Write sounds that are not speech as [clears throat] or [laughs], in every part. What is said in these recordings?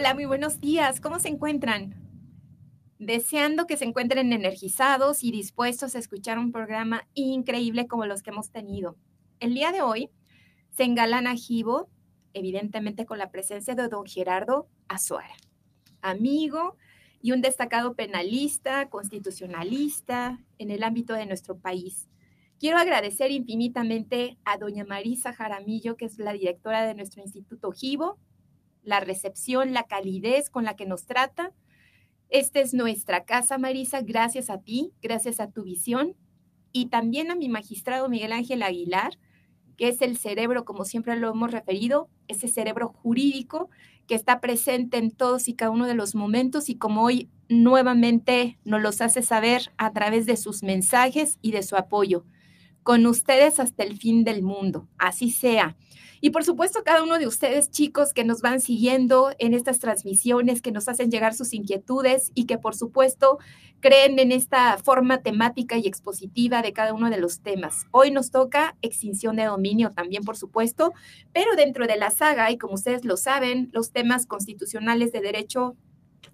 Hola, muy buenos días. ¿Cómo se encuentran? Deseando que se encuentren energizados y dispuestos a escuchar un programa increíble como los que hemos tenido. El día de hoy se engalana Gibo, evidentemente con la presencia de don Gerardo Azuara, amigo y un destacado penalista, constitucionalista en el ámbito de nuestro país. Quiero agradecer infinitamente a doña Marisa Jaramillo, que es la directora de nuestro Instituto Gibo, la recepción, la calidez con la que nos trata. Esta es nuestra casa, Marisa, gracias a ti, gracias a tu visión y también a mi magistrado Miguel Ángel Aguilar, que es el cerebro, como siempre lo hemos referido, ese cerebro jurídico que está presente en todos y cada uno de los momentos y como hoy nuevamente nos los hace saber a través de sus mensajes y de su apoyo. Con ustedes hasta el fin del mundo, así sea. Y por supuesto, cada uno de ustedes, chicos, que nos van siguiendo en estas transmisiones, que nos hacen llegar sus inquietudes y que por supuesto creen en esta forma temática y expositiva de cada uno de los temas. Hoy nos toca extinción de dominio también, por supuesto, pero dentro de la saga, y como ustedes lo saben, los temas constitucionales de derecho,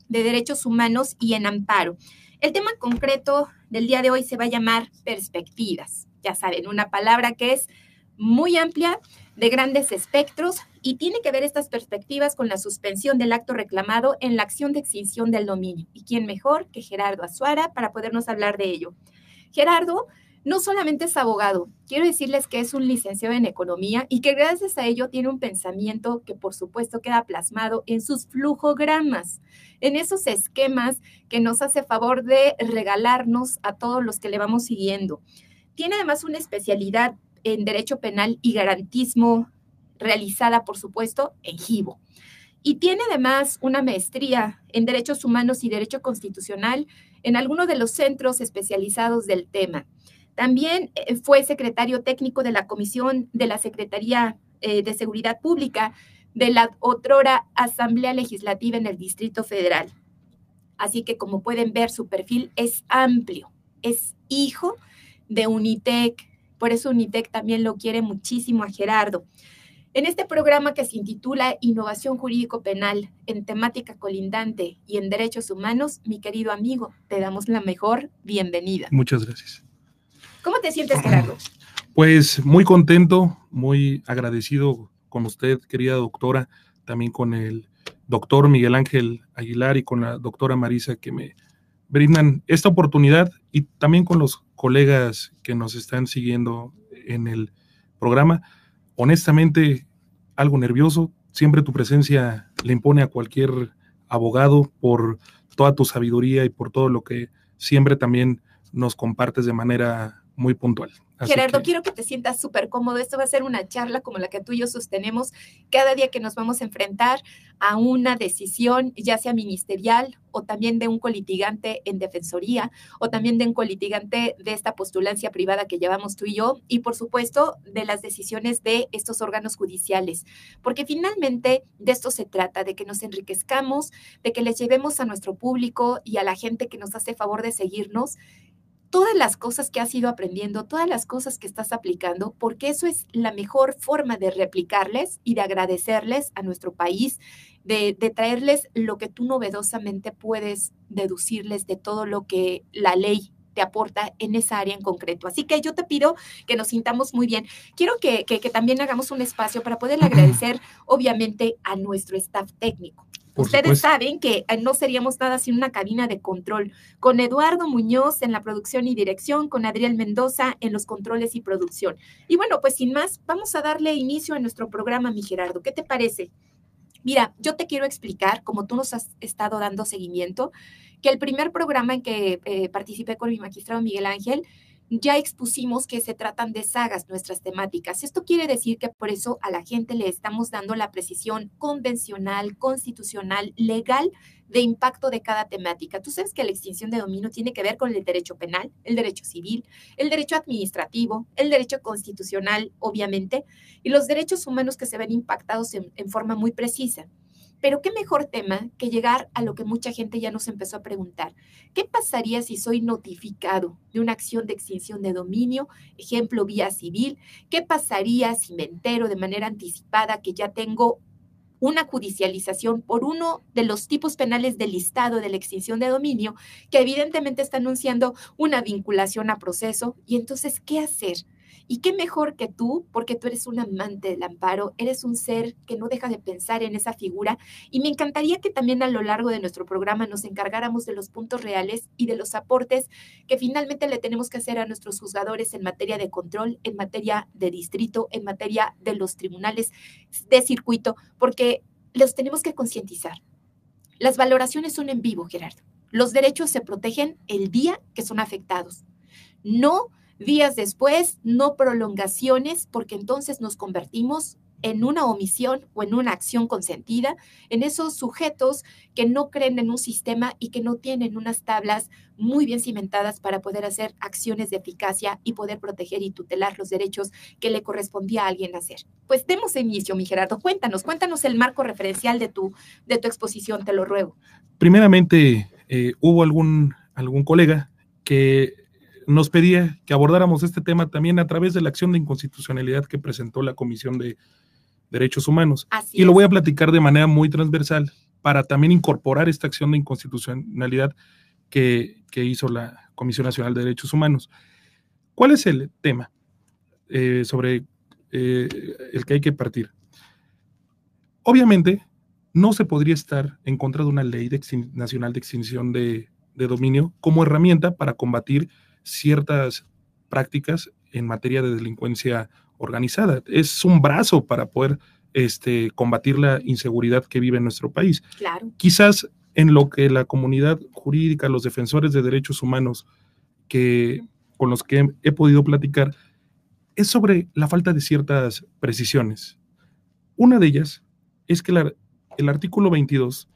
de derechos humanos y en amparo. El tema concreto del día de hoy se va a llamar perspectivas. Ya saben, una palabra que es muy amplia de grandes espectros y tiene que ver estas perspectivas con la suspensión del acto reclamado en la acción de extinción del dominio. ¿Y quién mejor que Gerardo Azuara para podernos hablar de ello? Gerardo no solamente es abogado, quiero decirles que es un licenciado en economía y que gracias a ello tiene un pensamiento que por supuesto queda plasmado en sus flujogramas, en esos esquemas que nos hace favor de regalarnos a todos los que le vamos siguiendo. Tiene además una especialidad en Derecho Penal y Garantismo, realizada, por supuesto, en GIBO. Y tiene además una maestría en Derechos Humanos y Derecho Constitucional en algunos de los centros especializados del tema. También eh, fue secretario técnico de la Comisión de la Secretaría eh, de Seguridad Pública de la otrora Asamblea Legislativa en el Distrito Federal. Así que como pueden ver, su perfil es amplio. Es hijo Unitec, por eso UNITEC también lo quiere muchísimo a Gerardo. En este programa que se intitula Innovación Jurídico Penal en temática colindante y en derechos humanos, mi querido amigo, te damos la mejor bienvenida. Muchas gracias. ¿Cómo te sientes, Gerardo? Pues muy contento, muy agradecido con usted, querida doctora, también con el doctor Miguel Ángel Aguilar y con la doctora Marisa que me brindan esta oportunidad y también con los colegas que nos están siguiendo en el programa. Honestamente, algo nervioso. Siempre tu presencia le impone a cualquier abogado por toda tu sabiduría y por todo lo que siempre también nos compartes de manera muy puntual. Gerardo, quiero que te sientas súper cómodo. Esto va a ser una charla como la que tú y yo sostenemos cada día que nos vamos a enfrentar a una decisión, ya sea ministerial o también de un colitigante en defensoría o también de un colitigante de esta postulancia privada que llevamos tú y yo y por supuesto de las decisiones de estos órganos judiciales. Porque finalmente de esto se trata, de que nos enriquezcamos, de que les llevemos a nuestro público y a la gente que nos hace favor de seguirnos todas las cosas que has ido aprendiendo, todas las cosas que estás aplicando, porque eso es la mejor forma de replicarles y de agradecerles a nuestro país, de, traerles lo que tú novedosamente puedes deducirles de todo lo que la ley te aporta en esa área en concreto. Así que yo te pido que nos sintamos muy bien. Quiero que, que, que también hagamos un espacio para poder [clears throat] agradecer, obviamente, a nuestro staff técnico. Ustedes saben que eh, no seríamos nada sin una cabina de control, con Eduardo Muñoz en la producción y dirección, con Adriel Mendoza en los controles y producción. Y bueno, pues sin más, vamos a darle inicio a nuestro programa, mi Gerardo. ¿Qué te parece? Mira, yo te quiero explicar, como tú nos has estado dando seguimiento, que el primer programa en que eh, participé con mi magistrado Miguel Ángel ya expusimos que se tratan de sagas nuestras temáticas. Esto quiere decir que por eso a la gente le estamos dando la precisión convencional, constitucional, legal de impacto de cada temática. Tú sabes que la extinción de dominio tiene que ver con el derecho penal, el derecho civil, el derecho administrativo, el derecho constitucional, obviamente, y los derechos humanos que se ven impactados en, en forma muy precisa. Pero qué mejor tema que llegar a lo que mucha gente ya nos empezó a preguntar. ¿Qué pasaría si soy notificado de una acción de extinción de dominio, ejemplo vía civil? ¿Qué pasaría si me entero de manera anticipada que ya tengo una judicialización por uno de los tipos penales del listado de la extinción de dominio, que evidentemente está anunciando una vinculación a proceso. Y entonces, ¿qué hacer? Y qué mejor que tú, porque tú eres un amante del amparo, eres un ser que no deja de pensar en esa figura. Y me encantaría que también a lo largo de nuestro programa nos encargáramos de los puntos reales y de los aportes que finalmente le tenemos que hacer a nuestros juzgadores en materia de control, en materia de distrito, en materia de los tribunales de circuito, porque los tenemos que concientizar. Las valoraciones son en vivo, Gerardo. Los derechos se protegen el día que son afectados. No días después, no prolongaciones, porque entonces nos convertimos en una omisión o en una acción consentida, en esos sujetos que no creen en un sistema y que no tienen unas tablas muy bien cimentadas para poder hacer acciones de eficacia y poder proteger y tutelar los derechos que le correspondía a alguien hacer. Pues demos inicio, mi Gerardo. Cuéntanos, cuéntanos el marco referencial de tu, de tu exposición, te lo ruego. Primeramente, eh, hubo algún, algún colega que nos pedía que abordáramos este tema también a través de la acción de inconstitucionalidad que presentó la Comisión de Derechos Humanos. y lo voy a platicar de manera muy transversal para también incorporar esta acción de inconstitucionalidad que, hizo la Comisión Nacional de Derechos Humanos. ¿Cuál es el tema eh, sobre eh, el que hay que partir? Obviamente, no se podría estar en contra de una ley nacional de extinción de, de dominio como herramienta para combatir ciertas prácticas en materia de delincuencia organizada. Es un brazo para poder este, combatir la inseguridad que vive en nuestro país. Claro. Quizás en lo que la comunidad jurídica, los defensores de derechos humanos que, con los que he, podido platicar, es sobre la falta de ciertas precisiones. Una de ellas es que el artículo 22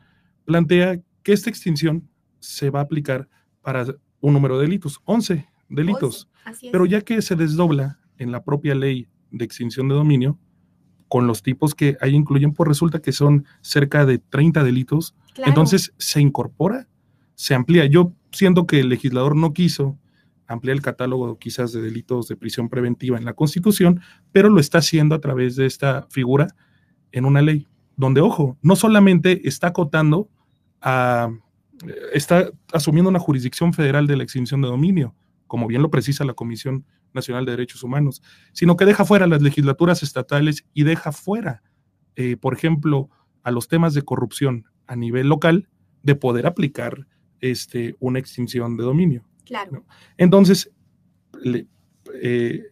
plantea que esta extinción se va a aplicar para un número de delitos, 11 delitos. Pero ya que se desdobla en la propia ley de extinción de dominio, con los tipos que ahí incluyen, pues resulta que son cerca de 30 delitos. Entonces se incorpora, se amplía. Yo siento que el legislador no quiso ampliar el catálogo quizás de delitos de prisión preventiva en la Constitución, pero lo está haciendo a través de esta figura en una ley, donde, ojo, no solamente está acotando a está asumiendo una jurisdicción federal de la extinción de dominio, como bien lo precisa la Comisión Nacional de Derechos Humanos, sino que deja fuera las legislaturas estatales y deja fuera, eh, por ejemplo, a los temas de corrupción a nivel local de poder aplicar este, una extinción de dominio. Claro. Entonces, eh,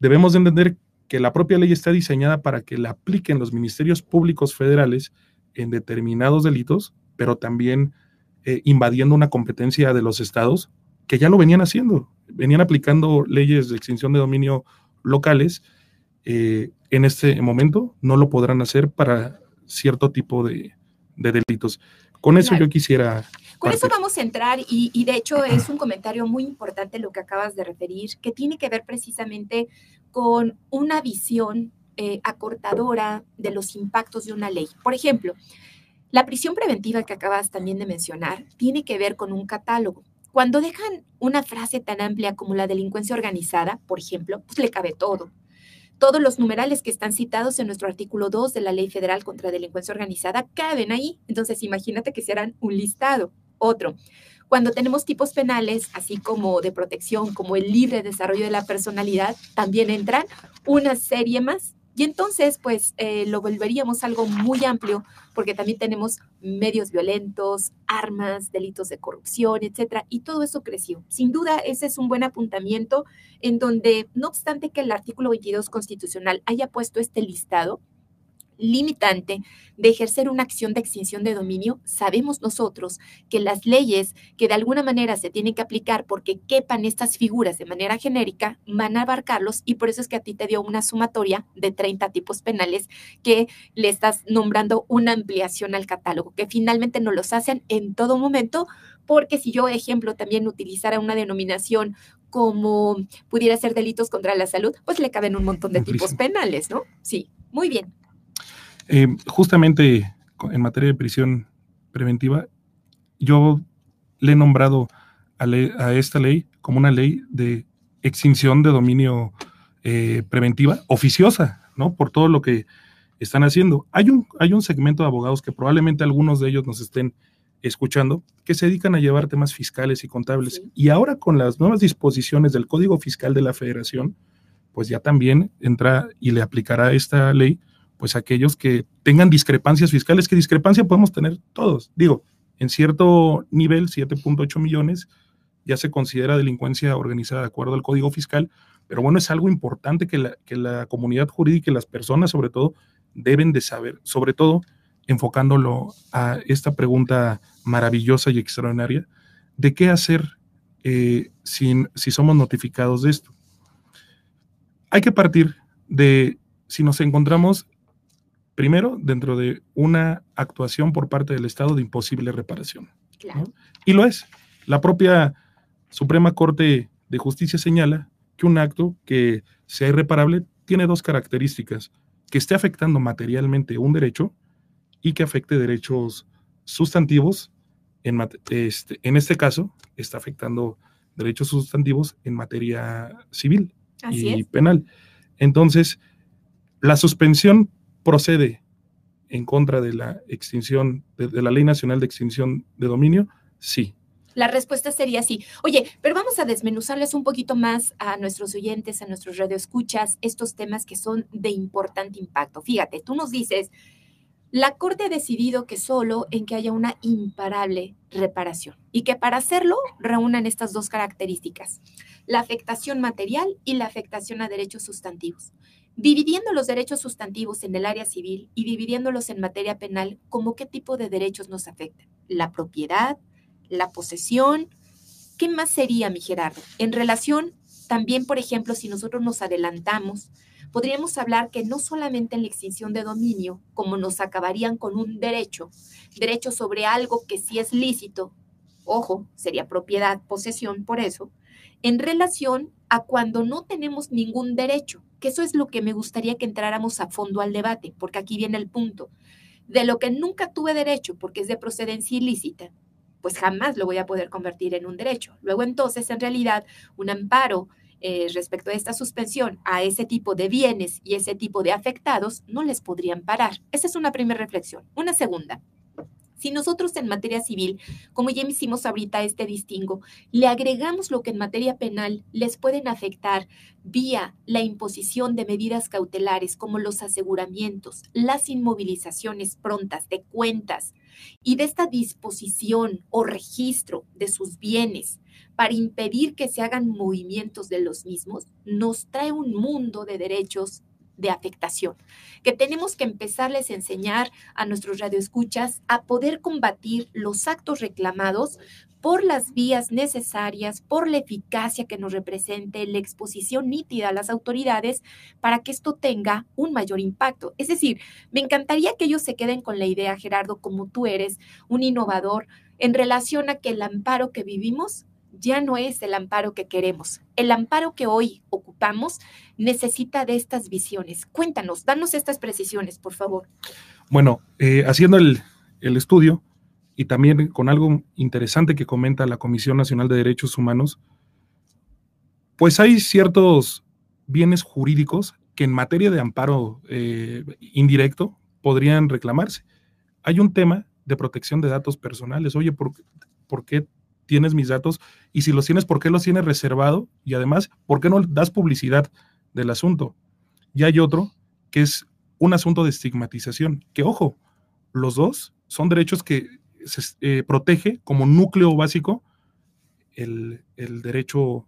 debemos de entender que la propia ley está diseñada para que la apliquen los ministerios públicos federales en determinados delitos, pero también eh, invadiendo una competencia de los estados que ya lo venían haciendo, venían aplicando leyes de extinción de dominio locales. Eh, en este momento no lo podrán hacer para cierto tipo de, delitos. Con eso yo quisiera... Con eso vamos a entrar y, de hecho es un comentario muy importante lo que acabas de referir, que tiene que ver precisamente con una visión eh, acortadora de los impactos de una ley. Por ejemplo, la prisión preventiva que acabas también de mencionar tiene que ver con un catálogo. Cuando dejan una frase tan amplia como la delincuencia organizada, por ejemplo, pues le cabe todo. Todos los numerales que están citados en nuestro artículo 2 de la Ley Federal contra Delincuencia Organizada caben ahí. Entonces, imagínate que serán un listado. Otro, cuando tenemos tipos penales, así como de protección, como el libre desarrollo de la personalidad, también entran una serie más y entonces, pues, eh, lo volveríamos algo muy amplio, porque también tenemos medios violentos, armas, delitos de corrupción, etcétera, y todo eso creció. Sin duda, ese es un buen apuntamiento en donde, no obstante que el artículo 22 constitucional haya puesto este listado, limitante de ejercer una acción de extinción de dominio, sabemos nosotros que las leyes que de alguna manera se tienen que aplicar porque quepan estas figuras de manera genérica van a abarcarlos y por eso es que a ti te dio una sumatoria de 30 tipos penales que le estás nombrando una ampliación al catálogo, que finalmente no los hacen en todo momento, porque si yo, ejemplo, también utilizara una denominación como pudiera ser delitos contra la salud, pues le caben un montón de tipos penales, ¿no? Sí, muy bien. Eh, justamente en materia de prisión preventiva, yo le he nombrado a, esta ley como una ley de extinción de dominio eh, preventiva oficiosa, ¿no? Por todo lo que están haciendo. Hay un, hay un segmento de abogados que probablemente algunos de ellos nos estén escuchando, que se dedican a llevar temas fiscales y contables. Y ahora con las nuevas disposiciones del Código Fiscal de la Federación, pues ya también entra y le aplicará esta ley, pues aquellos que tengan discrepancias fiscales, que discrepancia podemos tener todos. Digo, en cierto nivel, 7.8 millones, ya se considera delincuencia organizada de acuerdo al Código Fiscal, pero bueno, es algo importante que la, que la comunidad jurídica y las personas sobre todo deben de saber, sobre todo enfocándolo a esta pregunta maravillosa y extraordinaria de qué hacer eh, si, si somos notificados de esto. Hay que partir de si nos encontramos primero dentro de una actuación por parte del Estado de imposible reparación. Y lo es. La propia Suprema Corte de Justicia señala que un acto que sea irreparable tiene dos características, que esté afectando materialmente un derecho y que afecte derechos sustantivos. En, este, en este caso, está afectando derechos sustantivos en materia civil y penal. Entonces, la suspensión procede en contra de la extinción, de, la Ley Nacional de Extinción de Dominio, sí. La respuesta sería sí. Oye, pero vamos a desmenuzarles un poquito más a nuestros oyentes, a nuestros radioescuchas, estos temas que son de importante impacto. Fíjate, tú nos dices, la Corte ha decidido que solo en que haya una imparable reparación y que para hacerlo reúnan estas dos características, la afectación material y la afectación a derechos sustantivos, dividiendo los derechos sustantivos en el área civil y dividiéndolos en materia penal, ¿cómo qué tipo de derechos nos afectan? La propiedad, la posesión. ¿Qué más sería, mi Gerardo? En relación también, por ejemplo, si nosotros nos adelantamos, podríamos hablar que no solamente en la extinción de dominio, como nos acabarían con un derecho, derecho sobre algo que sí es lícito, ojo, sería propiedad, posesión, por eso, en relación a cuando no tenemos ningún derecho, que eso es lo que me gustaría que entráramos a fondo al debate, porque aquí viene el punto. De lo que nunca tuve derecho porque es de procedencia ilícita, pues jamás lo voy a poder convertir en un derecho. Luego entonces, en realidad, un amparo eh, respecto a esta suspensión a ese tipo de bienes y ese tipo de afectados, no les podrían parar. Esa es una primera reflexión. Una segunda. Si nosotros en materia civil, como ya hicimos ahorita este distingo, le agregamos lo que en materia penal les pueden afectar vía la imposición de medidas cautelares como los aseguramientos, las inmovilizaciones prontas de cuentas y de esta disposición o registro de sus bienes, para impedir que se hagan movimientos de los mismos, nos trae un mundo de derechos de afectación, que tenemos que empezarles a enseñar a nuestros radioescuchas a poder combatir los actos reclamados por las vías necesarias, por la eficacia que nos represente, la exposición nítida a las autoridades para que esto tenga un mayor impacto. Es decir, me encantaría que ellos se queden con la idea, Gerardo, como tú eres un innovador, en relación a que el amparo que vivimos ya no es el amparo que queremos. El amparo que hoy ocupamos necesita de estas visiones. Cuéntanos, danos estas precisiones, por favor. Bueno, eh, haciendo el, el estudio y también con algo interesante que comenta la Comisión Nacional de Derechos Humanos, pues hay ciertos bienes jurídicos que en materia de amparo eh, indirecto podrían reclamarse. Hay un tema de protección de datos personales. Oye, ¿por, ¿por qué tienes mis datos y si los tienes, ¿por qué los tienes reservado? Y además, ¿por qué no das publicidad del asunto? Y hay otro que es un asunto de estigmatización, que ojo, los dos son derechos que se eh, protege como núcleo básico el, derecho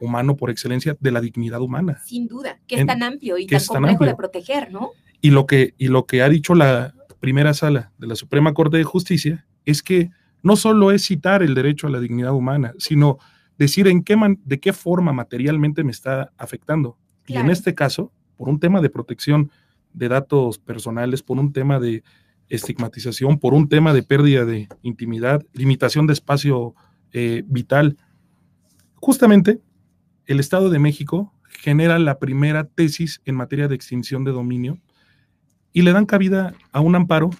humano por excelencia de la dignidad humana. Sin duda, que es tan amplio y tan complejo de proteger, ¿no? Y lo, que, y lo que ha dicho la primera sala de la Suprema Corte de Justicia es que no solo es citar el derecho a la dignidad humana, sino decir en qué de qué forma materialmente me está afectando. Y en este caso, por un tema de protección de datos personales, por un tema de estigmatización, por un tema de pérdida de intimidad, limitación de espacio eh, vital. Justamente, el Estado de México genera la primera tesis en materia de extinción de dominio y le dan cabida a un amparo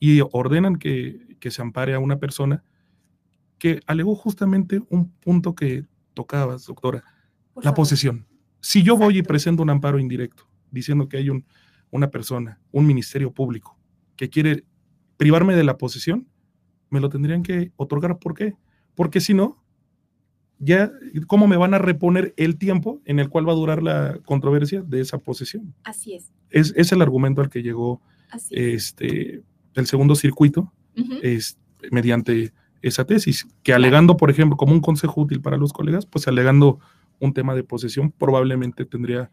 y ordenan que que se ampare a una persona que alegó justamente un punto que tocabas, doctora, la posesión. Si yo voy y presento un amparo indirecto diciendo que hay un, una persona, un ministerio público, que quiere privarme de la posesión, me lo tendrían que otorgar. ¿Por qué? Porque si no, ya, ¿cómo me van a reponer el tiempo en el cual va a durar la controversia de esa posesión? Así es. Es, el argumento al que llegó este, el segundo circuito es, mediante esa tesis, que alegando, por ejemplo, como un consejo útil para los colegas, pues alegando un tema de posesión probablemente tendría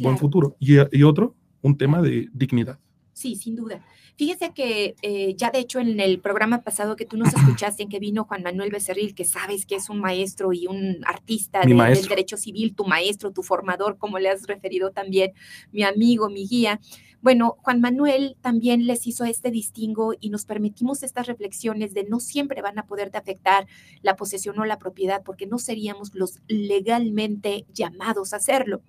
buen futuro. y otro, un tema de dignidad. Sí, sin duda. Fíjese que eh, ya de hecho en el programa pasado que tú nos [clears throat] escuchaste, en que vino Juan Manuel Becerril, que sabes que es un maestro y un artista del derecho civil, tu maestro, tu formador, como le has referido también, mi amigo, mi guía. Bueno, Juan Manuel también les hizo este distingo y nos permitimos estas reflexiones de no siempre van a poder afectar la posesión o la propiedad porque no seríamos los legalmente llamados a hacerlo.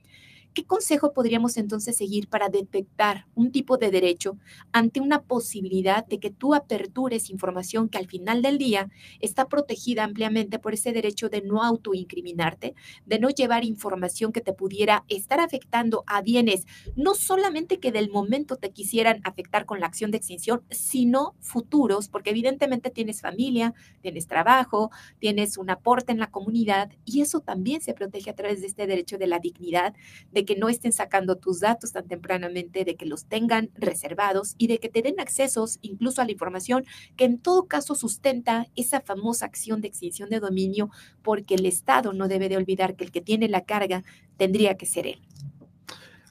¿Qué consejo podríamos entonces seguir para detectar un tipo de derecho ante una posibilidad de que tú apertures información que al final del día está protegida ampliamente por ese derecho de no autoincriminarte, de no llevar información que te pudiera estar afectando a bienes, no solamente que del momento te quisieran afectar con la acción de extinción, sino futuros, porque evidentemente tienes familia, tienes trabajo, tienes un aporte en la comunidad y eso también se protege a través de este derecho de la dignidad, de de que no estén sacando tus datos tan tempranamente, de que los tengan reservados y de que te den accesos incluso a la información que en todo caso sustenta esa famosa acción de extinción de dominio, porque el Estado no debe de olvidar que el que tiene la carga tendría que ser él.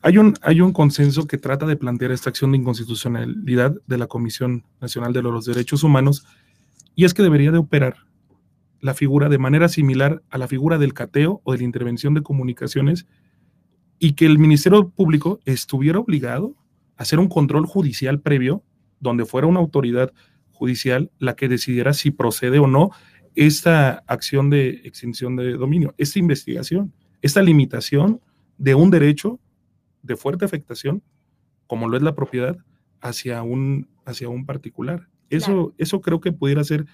Hay un, hay un consenso que trata de plantear esta acción de inconstitucionalidad de la Comisión Nacional de los Derechos Humanos y es que debería de operar la figura de manera similar a la figura del cateo o de la intervención de comunicaciones y que el Ministerio Público estuviera obligado a hacer un control judicial previo, donde fuera una autoridad judicial la que decidiera si procede o no esta acción de extinción de dominio, esta investigación, esta limitación de un derecho de fuerte afectación, como lo es la propiedad, hacia un, hacia un particular. Eso, eso creo que pudiera ser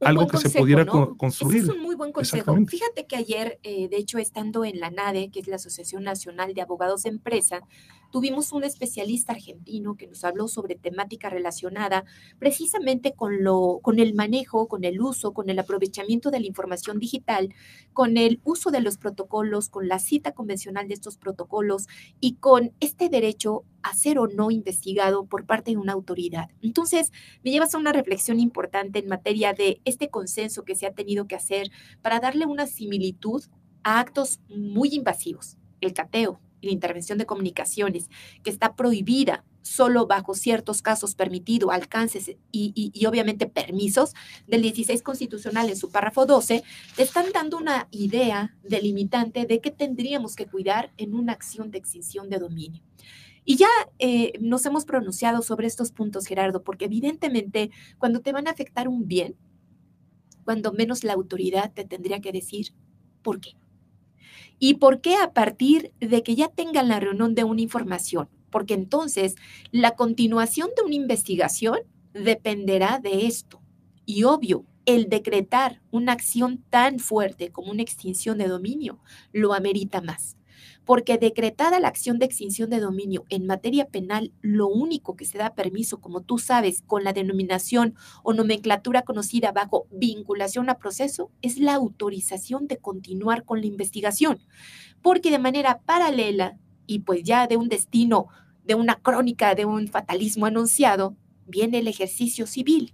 algo que se pudiera construir. es un muy buen consejo. Fíjate que ayer, eh, de hecho, estando en la NADE, que es la Asociación Nacional de Abogados de Empresa, tuvimos un especialista argentino que nos habló sobre temática relacionada precisamente con, lo, con el manejo, con el uso, con el aprovechamiento de la información digital, con el uso de los protocolos, con la cita convencional de estos protocolos y con este derecho a ser o no investigado por parte de una autoridad. Entonces, me llevas a una reflexión importante en materia de este consenso que se ha tenido que hacer para darle una similitud a actos muy invasivos, el cateo, la intervención de comunicaciones, que está prohibida solo bajo ciertos casos permitido, alcances y, obviamente permisos del 16 constitucional en su párrafo 12, te están dando una idea delimitante de qué tendríamos que cuidar en una acción de extinción de dominio. Y ya eh, nos hemos pronunciado sobre estos puntos, Gerardo, porque evidentemente cuando te van a afectar un bien, cuando menos la autoridad te tendría que decir por qué. ¿Y por qué a partir de que ya tengan la reunión de una información? Porque entonces la continuación de una investigación dependerá de esto. Y obvio, el decretar una acción tan fuerte como una extinción de dominio lo amerita más porque decretada la acción de extinción de dominio en materia penal, lo único que se da permiso, como tú sabes, con la denominación o nomenclatura conocida bajo vinculación a proceso, es la autorización de continuar con la investigación, porque de manera paralela y pues ya de un destino, de una crónica, de un fatalismo anunciado, viene el ejercicio civil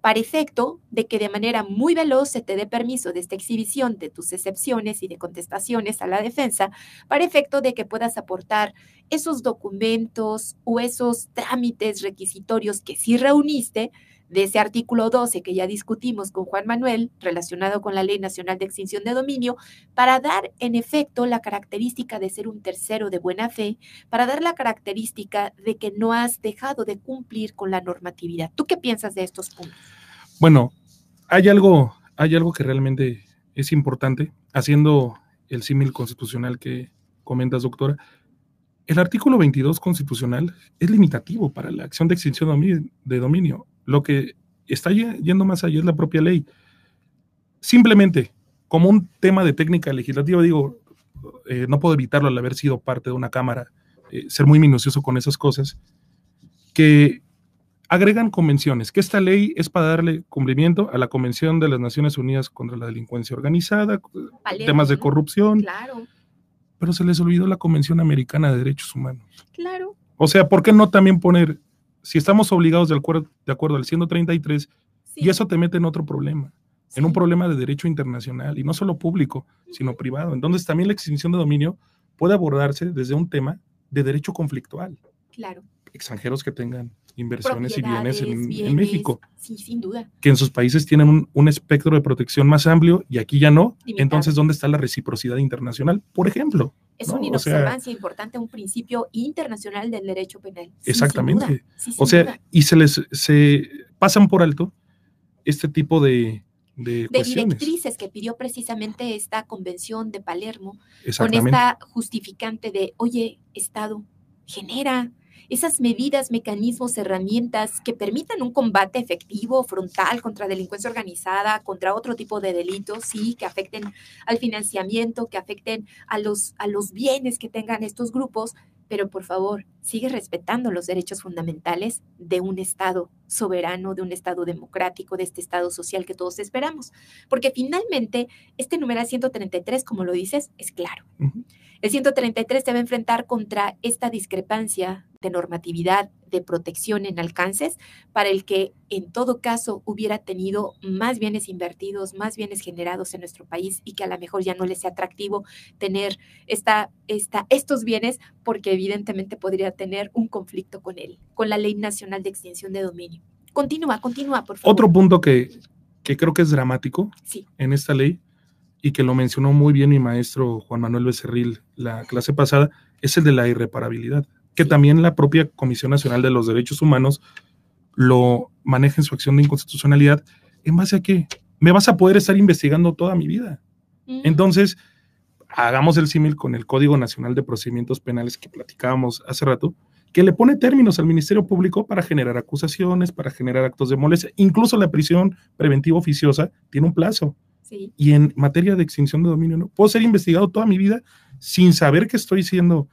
para efecto de que de manera muy veloz se te dé permiso de esta exhibición de tus excepciones y de contestaciones a la defensa, para efecto de que puedas aportar esos documentos o esos trámites requisitorios que sí reuniste de ese artículo 12 que ya discutimos con Juan Manuel, relacionado con la Ley Nacional de Extinción de Dominio, para dar en efecto la característica de ser un tercero de buena fe, para dar la característica de que no has dejado de cumplir con la normatividad. ¿Tú qué piensas de estos puntos? Bueno, hay algo, hay algo que realmente es importante, haciendo el símil constitucional que comentas, doctora. El artículo 22 constitucional es limitativo para la acción de extinción de dominio. Lo que está yendo más allá es la propia ley. Simplemente, como un tema de técnica legislativa, digo, eh, no puedo evitarlo al haber sido parte de una Cámara eh, ser muy minucioso con esas cosas, que agregan convenciones, que esta ley es para darle cumplimiento a la Convención de las Naciones Unidas contra la Delincuencia Organizada, temas de corrupción. Claro. Pero se les olvidó la Convención Americana de Derechos Humanos. Claro. O sea, ¿por qué no también poner, si estamos obligados de acuerdo, de acuerdo al 133, y eso te mete en otro problema, en un problema de derecho internacional, y no solo público, sino privado. Entonces también la extinción de dominio puede abordarse desde un tema de derecho conflictual. Claro. Extranjeros que tengan inversiones y bienes en, México. Sí, sin duda. Que en sus países tienen un, espectro de protección más amplio y aquí ya no. Entonces, ¿dónde está la reciprocidad internacional? Por ejemplo. Es una inobservancia importante, un principio internacional del derecho penal. exactamente. o sea, y se les se pasan por alto este tipo de, de, de directrices que pidió precisamente esta convención de Palermo con esta justificante de, oye, Estado, genera esas medidas, mecanismos, herramientas que permitan un combate efectivo, frontal contra delincuencia organizada, contra otro tipo de delitos, sí, que afecten al financiamiento, que afecten a los, a los bienes que tengan estos grupos, pero por favor, sigue respetando los derechos fundamentales de un Estado soberano, de un Estado democrático, de este Estado social que todos esperamos. Porque finalmente, este numeral 133, como lo dices, es claro. El 133 se va a enfrentar contra esta discrepancia de normatividad de protección en alcances para el que en todo caso hubiera tenido más bienes invertidos, más bienes generados en nuestro país y que a lo mejor ya no les sea atractivo tener esta, esta, estos bienes porque evidentemente podría tener un conflicto con él, con la Ley Nacional de Extinción de Dominio. Continúa, continúa, por favor. Otro punto que, que creo que es dramático en esta ley y que lo mencionó muy bien mi maestro Juan Manuel Becerril la clase pasada, es el de la irreparabilidad que también la propia Comisión Nacional de los Derechos Humanos lo maneja en su acción de inconstitucionalidad, ¿en base a qué? Me vas a poder estar investigando toda mi vida. Entonces, hagamos el símil con el Código Nacional de Procedimientos Penales que platicábamos hace rato, que le pone términos al Ministerio Público para generar acusaciones, para generar actos de molestia. Incluso la prisión preventiva oficiosa tiene un plazo. Y en materia de extinción de dominio, ¿no? Puedo ser investigado toda mi vida sin saber que estoy siendo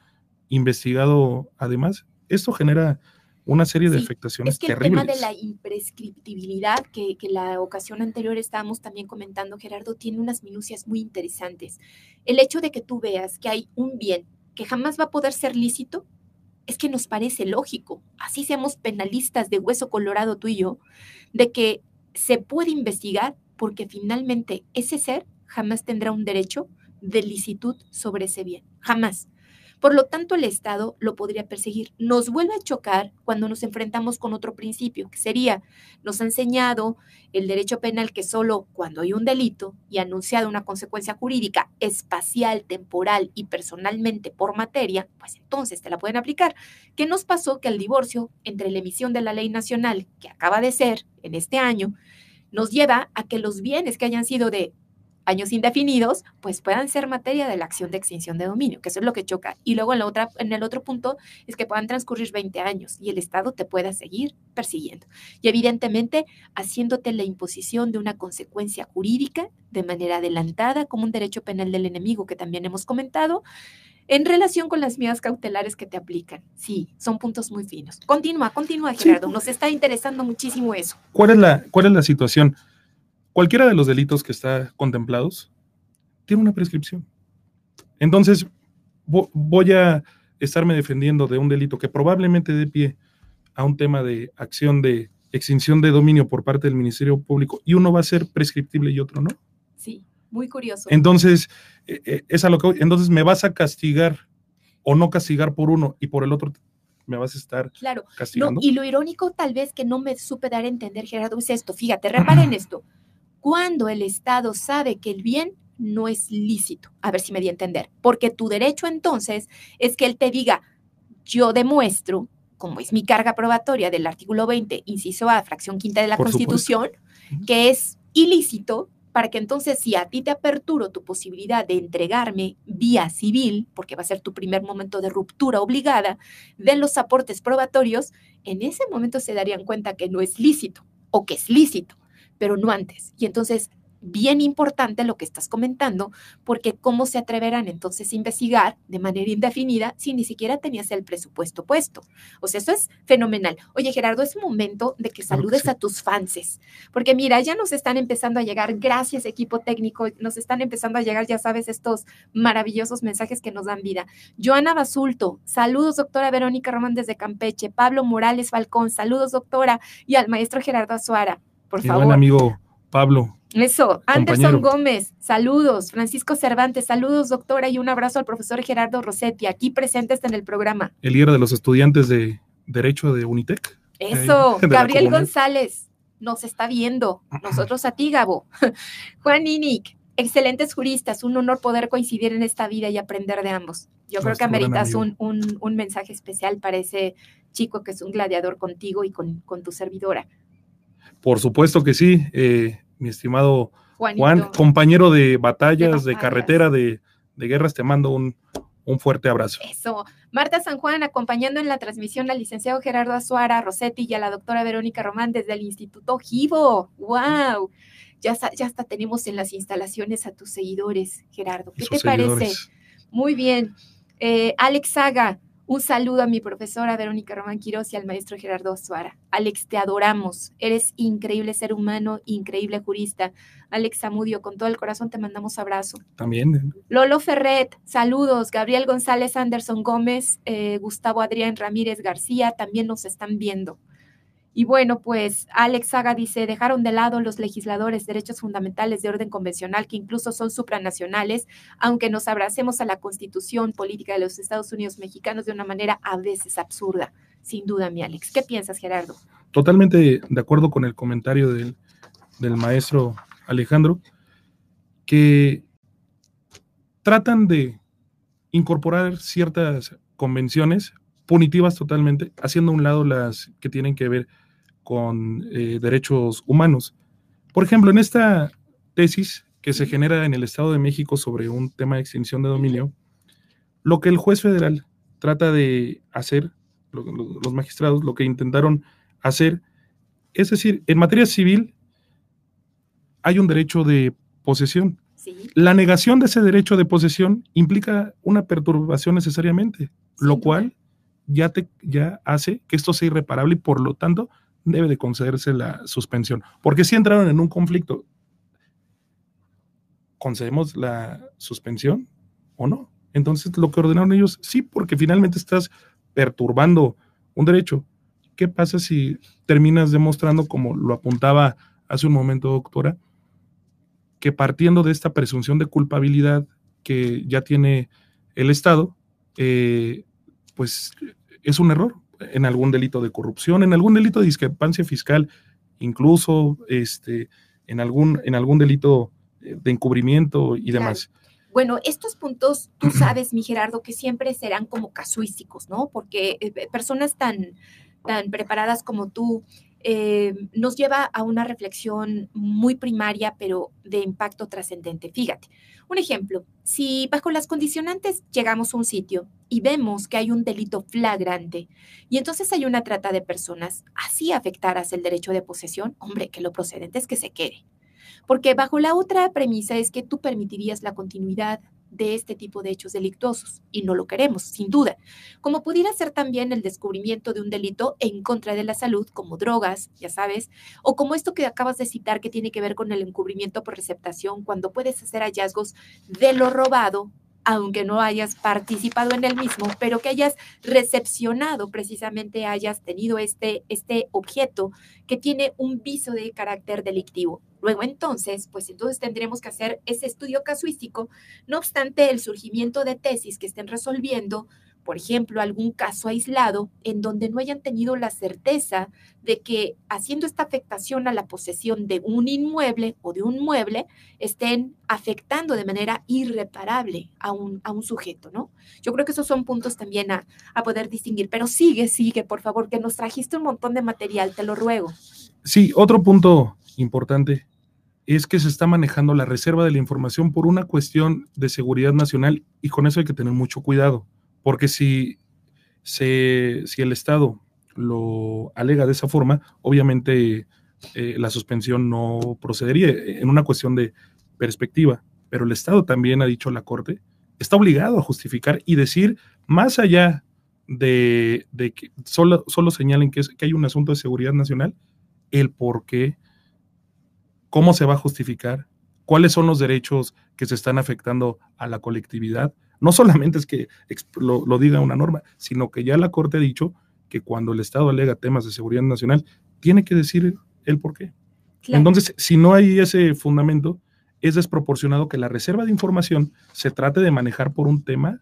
investigado además, esto genera una serie de afectaciones es que terribles. El tema de la imprescriptibilidad que, que, la ocasión anterior estábamos también comentando, Gerardo, tiene unas minucias muy interesantes. El hecho de que tú veas que hay un bien que jamás va a poder ser lícito, es que nos parece lógico, así seamos penalistas de hueso colorado tú y yo, de que se puede investigar porque finalmente ese ser jamás tendrá un derecho de licitud sobre ese bien, jamás. Por lo tanto, el Estado lo podría perseguir. Nos vuelve a chocar cuando nos enfrentamos con otro principio, que sería, nos ha enseñado el derecho penal que solo cuando hay un delito y anunciado una consecuencia jurídica espacial, temporal y personalmente por materia, pues entonces te la pueden aplicar. ¿Qué nos pasó? Que el divorcio entre la emisión de la ley nacional, que acaba de ser en este año, nos lleva a que los bienes que hayan sido de años indefinidos, pues puedan ser materia de la acción de extinción de dominio, que eso es lo que choca. Y luego en, la otra, en el otro punto es que puedan transcurrir 20 años y el Estado te pueda seguir persiguiendo. Y evidentemente haciéndote la imposición de una consecuencia jurídica de manera adelantada, como un derecho penal del enemigo que también hemos comentado, en relación con las medidas cautelares que te aplican. Sí, son puntos muy finos. Continúa, continúa, Gerardo. Nos está interesando muchísimo eso. ¿Cuál es la, cuál es la situación? Cualquiera de los delitos que está contemplados tiene una prescripción. Entonces, voy a estarme defendiendo de un delito que probablemente dé pie a un tema de acción de extinción de dominio por parte del Ministerio Público y uno va a ser prescriptible y otro no. Sí, muy curioso. Entonces, eh, eh, es a lo que entonces me vas a castigar o no castigar por uno y por el otro me vas a estar claro. castigando. y lo irónico tal vez que no me supe dar a entender, Gerardo, es esto. Fíjate, reparen [clears throat] esto cuando el Estado sabe que el bien no es lícito. A ver si me di a entender. Porque tu derecho entonces es que él te diga, yo demuestro, como es mi carga probatoria del artículo 20, inciso A, fracción quinta de la Constitución, que es ilícito, para que entonces si a ti te aperturo tu posibilidad de entregarme vía civil, porque va a ser tu primer momento de ruptura obligada de los aportes probatorios, en ese momento se darían cuenta que no es lícito o que es lícito pero no antes. Y entonces bien importante lo que estás comentando, porque cómo se atreverán entonces a investigar de manera indefinida si ni siquiera tenías el presupuesto puesto. O sea, eso es fenomenal. Oye, Gerardo, es momento de que saludes a tus fanses, porque mira, ya nos están empezando a llegar, gracias equipo técnico, nos están empezando a llegar, ya sabes, estos maravillosos mensajes que nos dan vida. Joana Basulto, saludos doctora Verónica Román desde Campeche, Pablo Morales Falcón, saludos doctora, y al maestro Gerardo Azuara, por favor. Buen amigo Pablo. Eso, Anderson Gómez, saludos. Francisco Cervantes, saludos, doctora, y un abrazo al profesor Gerardo Rossetti, aquí presentes en el programa. El líder de los estudiantes de Derecho de Unitec. Eso, [laughs] Gabriel González, nos está viendo. [clears throat] Nosotros a ti, Gabo. [laughs] Juan Inic, excelentes juristas, un honor poder coincidir en esta vida y aprender de ambos. Yo creo que ameritas un, un, mensaje especial para ese chico que es un gladiador contigo y con, con tu servidora. Por supuesto que sí. Eh, mi estimado Juan, compañero de batallas, de, carretera, de, guerras, te mando un, fuerte abrazo. Eso. Marta San Juan, acompañando en la transmisión al licenciado Gerardo Azuara Rossetti y a la doctora Verónica Román desde el Instituto Givo. ¡Wow! Ya, ya hasta tenemos en las instalaciones a tus seguidores, Gerardo. ¿Qué te parece? Muy bien. Eh, Alex Saga, un saludo a mi profesora Verónica Román Quiroz y al maestro Gerardo Suara. Alex, te adoramos. Eres increíble ser humano, increíble jurista. Alex Zamudio, con todo el corazón te mandamos abrazo. También. Lolo Ferret, saludos. Gabriel González Anderson Gómez, eh, Gustavo Adrián Ramírez García, también nos están viendo. Y bueno, pues Alex Saga dice, dejaron de lado los legisladores derechos fundamentales de orden convencional que incluso son supranacionales, aunque nos abracemos a la constitución política de los Estados Unidos mexicanos de una manera a veces absurda. Sin duda, mi Alex. ¿Qué piensas, Gerardo? Totalmente de acuerdo con el comentario del, del maestro Alejandro, que tratan de incorporar ciertas convenciones punitivas totalmente, haciendo a un lado las que tienen que ver con eh, derechos humanos. Por ejemplo, en esta tesis que se genera en el Estado de México sobre un tema de extinción de dominio, lo que el juez federal trata de hacer, los magistrados, lo que intentaron hacer, es decir, en materia civil hay un derecho de posesión. La negación de ese derecho de posesión implica una perturbación necesariamente, lo cual ya, te, ya hace que esto sea irreparable y por lo tanto debe de concederse la suspensión. Porque si entraron en un conflicto, ¿concedemos la suspensión o no? Entonces lo que ordenaron ellos, sí, porque finalmente estás perturbando un derecho. ¿Qué pasa si terminas demostrando, como lo apuntaba hace un momento, doctora, que partiendo de esta presunción de culpabilidad que ya tiene el Estado, eh, pues es un error, en algún delito de corrupción, en algún delito de discrepancia fiscal, incluso este, en, algún, en algún delito eh, de encubrimiento y demás. Bueno, estos puntos, tú sabes, mi Gerardo, que siempre serán como casuísticos, ¿no? Porque eh, personas tan, tan preparadas como tú eh, nos lleva a una reflexión muy primaria, pero de impacto trascendente. Fíjate, un ejemplo, si bajo las condicionantes llegamos a un sitio y vemos que hay un delito flagrante y entonces hay una trata de personas, así afectaras el derecho de posesión, hombre, que lo procedente es que se quede. Porque bajo la otra premisa es que tú permitirías la continuidad de este tipo de hechos delictuosos y no lo queremos, sin duda. Como pudiera ser también el descubrimiento de un delito en contra de la salud, como drogas, ya sabes, o como esto que acabas de citar que tiene que ver con el encubrimiento por receptación, cuando puedes hacer hallazgos de lo robado aunque no hayas participado en el mismo, pero que hayas recepcionado precisamente, hayas tenido este, este objeto que tiene un viso de carácter delictivo. Luego entonces, pues entonces tendremos que hacer ese estudio casuístico, no obstante el surgimiento de tesis que estén resolviendo por ejemplo, algún caso aislado en donde no hayan tenido la certeza de que haciendo esta afectación a la posesión de un inmueble o de un mueble, estén afectando de manera irreparable a un, a un sujeto, ¿no? Yo creo que esos son puntos también a, a poder distinguir, pero sigue, sigue, por favor, que nos trajiste un montón de material, te lo ruego. Sí, otro punto importante es que se está manejando la reserva de la información por una cuestión de seguridad nacional y con eso hay que tener mucho cuidado porque si, si el Estado lo alega de esa forma, obviamente eh, la suspensión no procedería en una cuestión de perspectiva. Pero el Estado también ha dicho la Corte, está obligado a justificar y decir, más allá de, que solo, solo señalen que, es, que hay un asunto de seguridad nacional, el por qué, cómo se va a justificar, cuáles son los derechos que se están afectando a la colectividad. No solamente es que lo, lo, diga una norma, sino que ya la Corte ha dicho que cuando el Estado alega temas de seguridad nacional, tiene que decir el por qué. Entonces, si no hay ese fundamento, es desproporcionado que la reserva de información se trate de manejar por un tema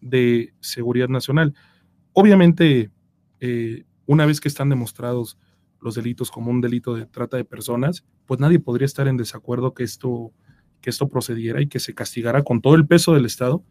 de seguridad nacional. Obviamente, eh, una vez que están demostrados los delitos como un delito de trata de personas, pues nadie podría estar en desacuerdo que esto, que esto procediera y que se castigara con todo el peso del Estado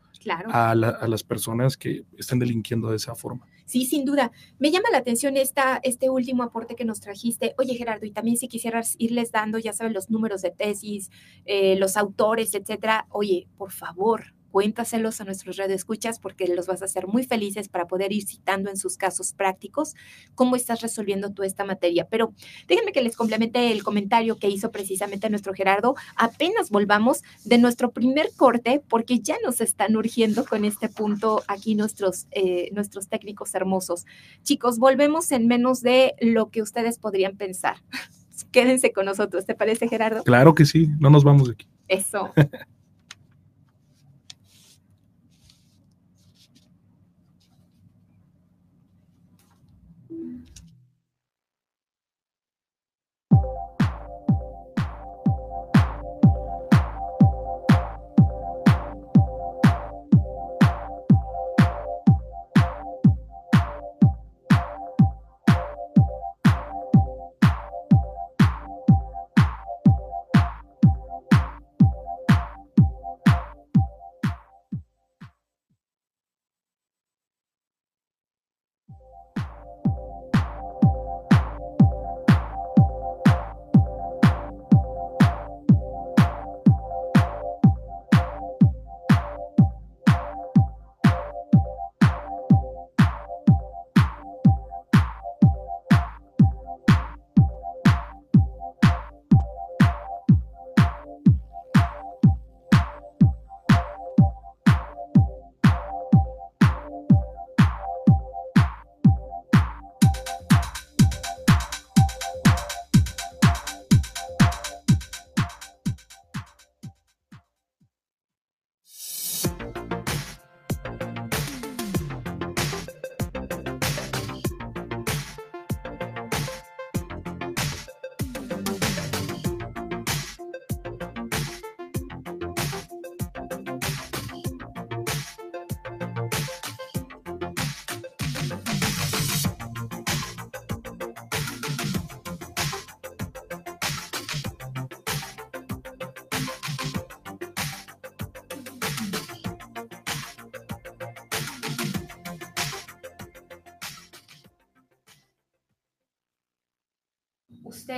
a, las personas que estén delinquiendo de esa forma. Sí, sin duda. Me llama la atención esta, este último aporte que nos trajiste. Oye, Gerardo, y también si quisieras irles dando, ya sabes, los números de tesis, eh, los autores, etcétera. Oye, por favor, cuéntaselos a nuestros radioescuchas porque los vas a hacer muy felices para poder ir citando en sus casos prácticos cómo estás resolviendo tú esta materia. Pero déjenme que les complemente el comentario que hizo precisamente nuestro Gerardo. Apenas volvamos de nuestro primer corte porque ya nos están urgiendo con este punto aquí nuestros, eh, nuestros técnicos hermosos. Chicos, volvemos en menos de lo que ustedes podrían pensar. [laughs] Quédense con nosotros, ¿te parece Gerardo? Claro que sí, no nos vamos de aquí. Eso. [laughs]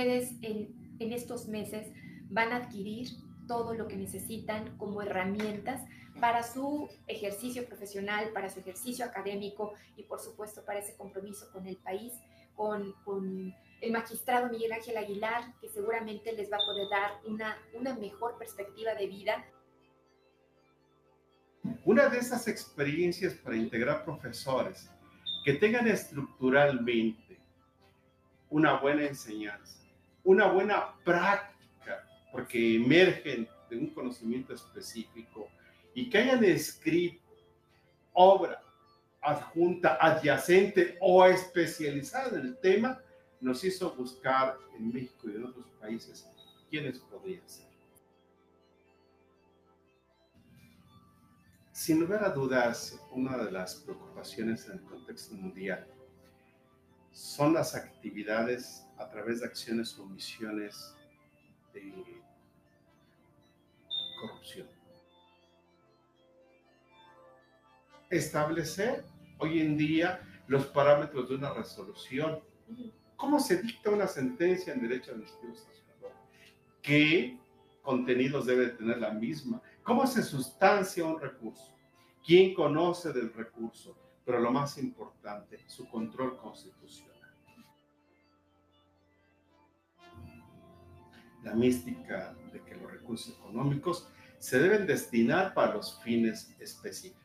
ustedes en, estos meses van a adquirir todo lo que necesitan como herramientas para su ejercicio profesional, para su ejercicio académico y por supuesto para ese compromiso con el país, con, con el magistrado Miguel Ángel Aguilar, que seguramente les va a poder dar una, una mejor perspectiva de vida. Una de esas experiencias para integrar profesores que tengan estructuralmente una buena enseñanza, una buena práctica, porque emergen de un conocimiento específico y que hayan escrito obra adjunta, adyacente o especializada en el tema, nos hizo buscar en México y en otros países quiénes podrían ser. Sin lugar a dudas, una de las preocupaciones en el contexto mundial son las actividades a través de acciones o misiones de corrupción. Establecer hoy en día los parámetros de una resolución. ¿Cómo se dicta una sentencia en derecho administrativo sancionador? ¿Qué contenidos debe tener la misma? ¿Cómo se sustancia un recurso? ¿Quién conoce del recurso? Pero lo más importante, su control constitucional. La mística de que los recursos económicos se deben destinar para los fines específicos.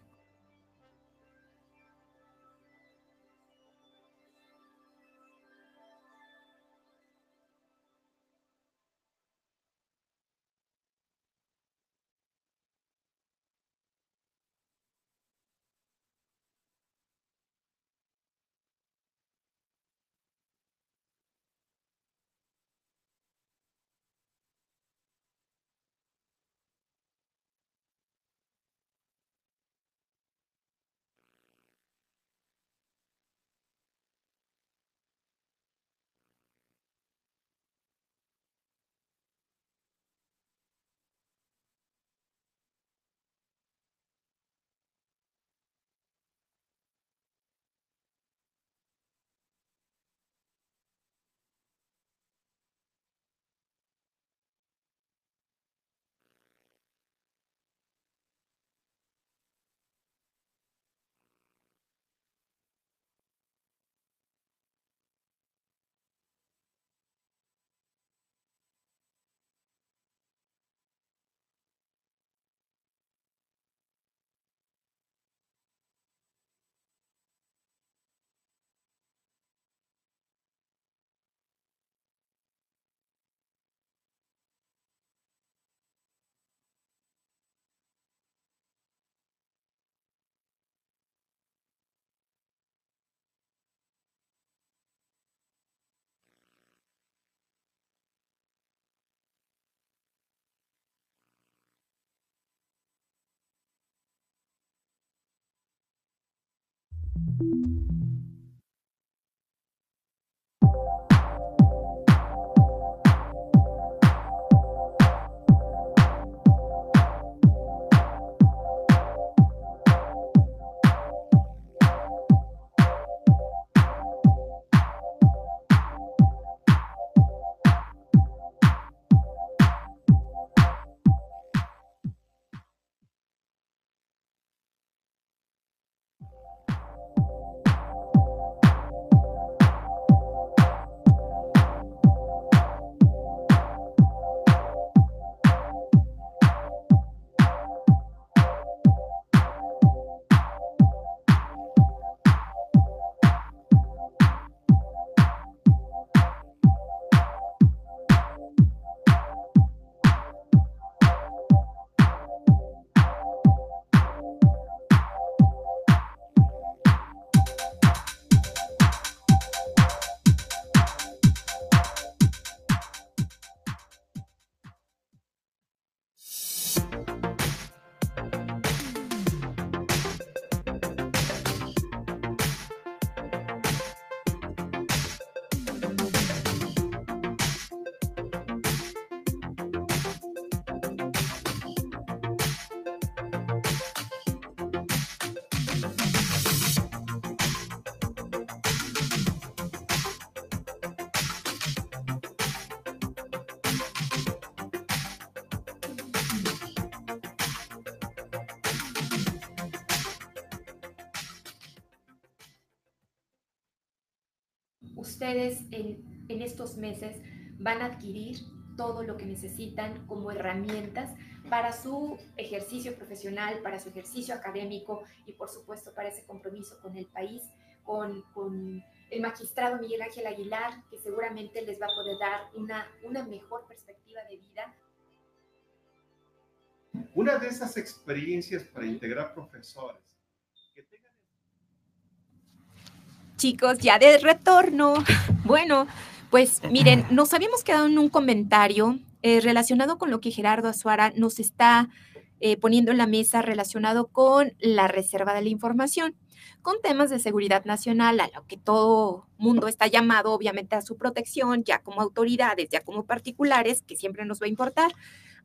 ustedes en, estos meses van a adquirir todo lo que necesitan como herramientas para su ejercicio profesional, para su ejercicio académico y por supuesto para ese compromiso con el país, con, el magistrado Miguel Ángel Aguilar, que seguramente les va a poder dar una, una mejor perspectiva de vida. Una de esas experiencias para integrar profesores chicos, ya de retorno. [laughs] Bueno, pues miren, nos habíamos quedado en un comentario eh, relacionado con lo que Gerardo Azuara nos está eh, poniendo en la mesa relacionado con la reserva de la información, con temas de seguridad nacional, a lo que todo mundo está llamado, obviamente, a su protección, ya como autoridades, ya como particulares, que siempre nos va a importar,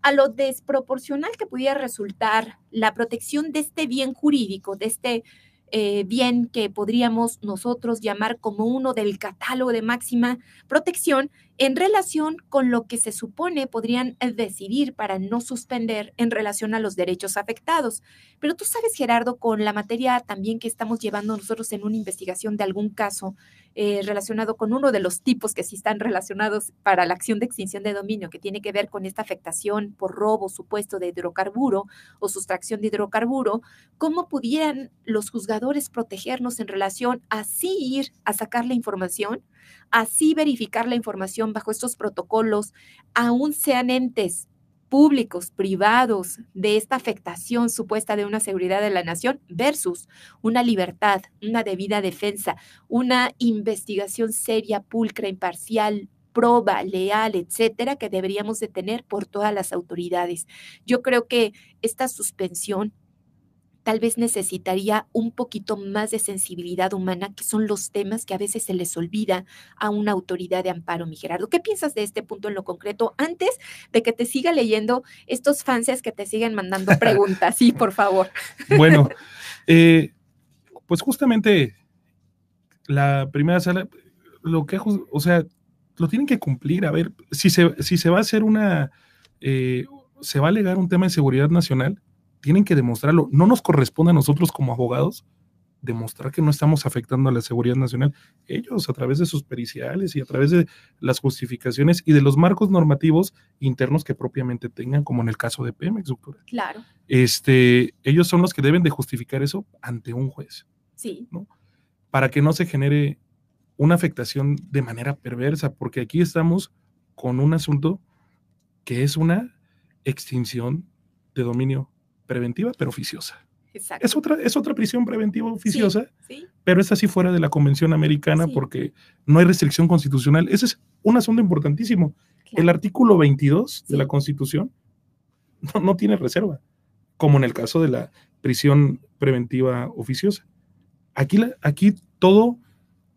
a lo desproporcional que pudiera resultar la protección de este bien jurídico, de este eh, bien que podríamos nosotros llamar como uno del catálogo de máxima protección en relación con lo que se supone podrían eh, decidir para no suspender en relación a los derechos afectados. Pero tú sabes, Gerardo, con la materia también que estamos llevando nosotros en una investigación de algún caso eh, relacionado con uno de los tipos que sí están relacionados para la acción de extinción de dominio, que tiene que ver con esta afectación por robo supuesto de hidrocarburo o sustracción de hidrocarburo, ¿cómo pudieran los juzgadores protegernos en relación a así ir a sacar la información, así verificar la información bajo estos protocolos, aún sean entes públicos, privados, de esta afectación supuesta de una seguridad de la nación versus una libertad, una debida defensa, una investigación seria, pulcra, imparcial, proba, leal, etcétera, que deberíamos de tener por todas las autoridades. Yo creo que esta suspensión tal vez necesitaría un poquito más de sensibilidad humana, que son los temas que a veces se les olvida a una autoridad de amparo, mi Gerardo. ¿Qué piensas de este punto en lo concreto? Antes de que te siga leyendo estos fans que te siguen mandando [laughs] preguntas, sí, por favor. Bueno, [laughs] eh, pues justamente la primera sala, lo que, o sea, lo tienen que cumplir. A ver, si se, si se va a hacer una, eh, se va a alegar un tema de seguridad nacional, tienen que demostrarlo. No nos corresponde a nosotros como abogados demostrar que no estamos afectando a la seguridad nacional. Ellos, a través de sus periciales y a través de las justificaciones y de los marcos normativos internos que propiamente tengan, como en el caso de Pemex, doctora. Claro. Este, ellos son los que deben de justificar eso ante un juez. Sí. ¿no? Para que no se genere una afectación de manera perversa, porque aquí estamos con un asunto que es una extinción de dominio preventiva, pero oficiosa. Exacto. Es otra, es otra prisión preventiva oficiosa, pero es así fuera de la Convención Americana porque no hay restricción constitucional. Ese es un asunto importantísimo. El artículo 22 de la Constitución no, tiene reserva, como en el caso de la prisión preventiva oficiosa. Aquí, aquí todo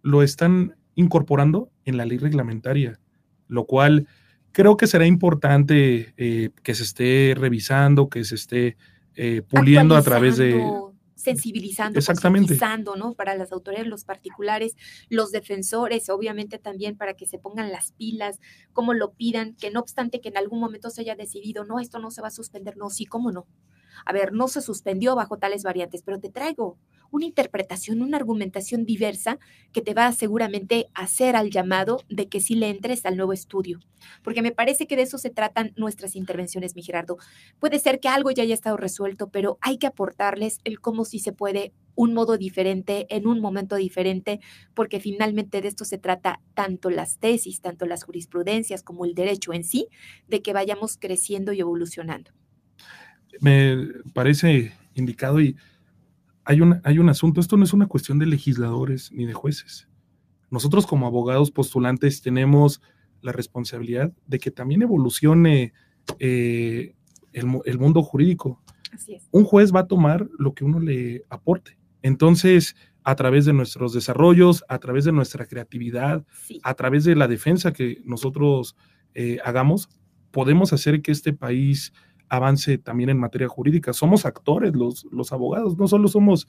lo están incorporando en la ley reglamentaria, lo cual creo que será importante eh, que se esté revisando, que se esté eh, puliendo a través de sensibilizando, exactamente, ¿no? Para las autoridades, los particulares, los defensores, obviamente también para que se pongan las pilas, como lo pidan, que no obstante que en algún momento se haya decidido, no, esto no se va a suspender, no, sí, cómo no. A ver, no se suspendió bajo tales variantes, pero te traigo una interpretación, una argumentación diversa que te va a hacer al llamado de que sí le entres al nuevo estudio. Porque me parece que de eso se tratan nuestras intervenciones, mi Gerardo. Puede ser que algo ya haya estado resuelto, pero hay que aportarles el cómo sí se puede un modo diferente, en un momento diferente, porque finalmente de esto se trata tanto las tesis, tanto las jurisprudencias como el derecho en sí, de que vayamos creciendo y evolucionando. Me parece indicado y hay un, hay un asunto, esto no es una cuestión de legisladores ni de jueces. Nosotros como abogados postulantes tenemos la responsabilidad de que también evolucione eh, el, mundo jurídico. Un juez va a tomar lo que uno le aporte. Entonces, a través de nuestros desarrollos, a través de nuestra creatividad, a través de la defensa que nosotros eh, hagamos, podemos hacer que este país avance también en materia jurídica. Somos actores los, los abogados, no solo somos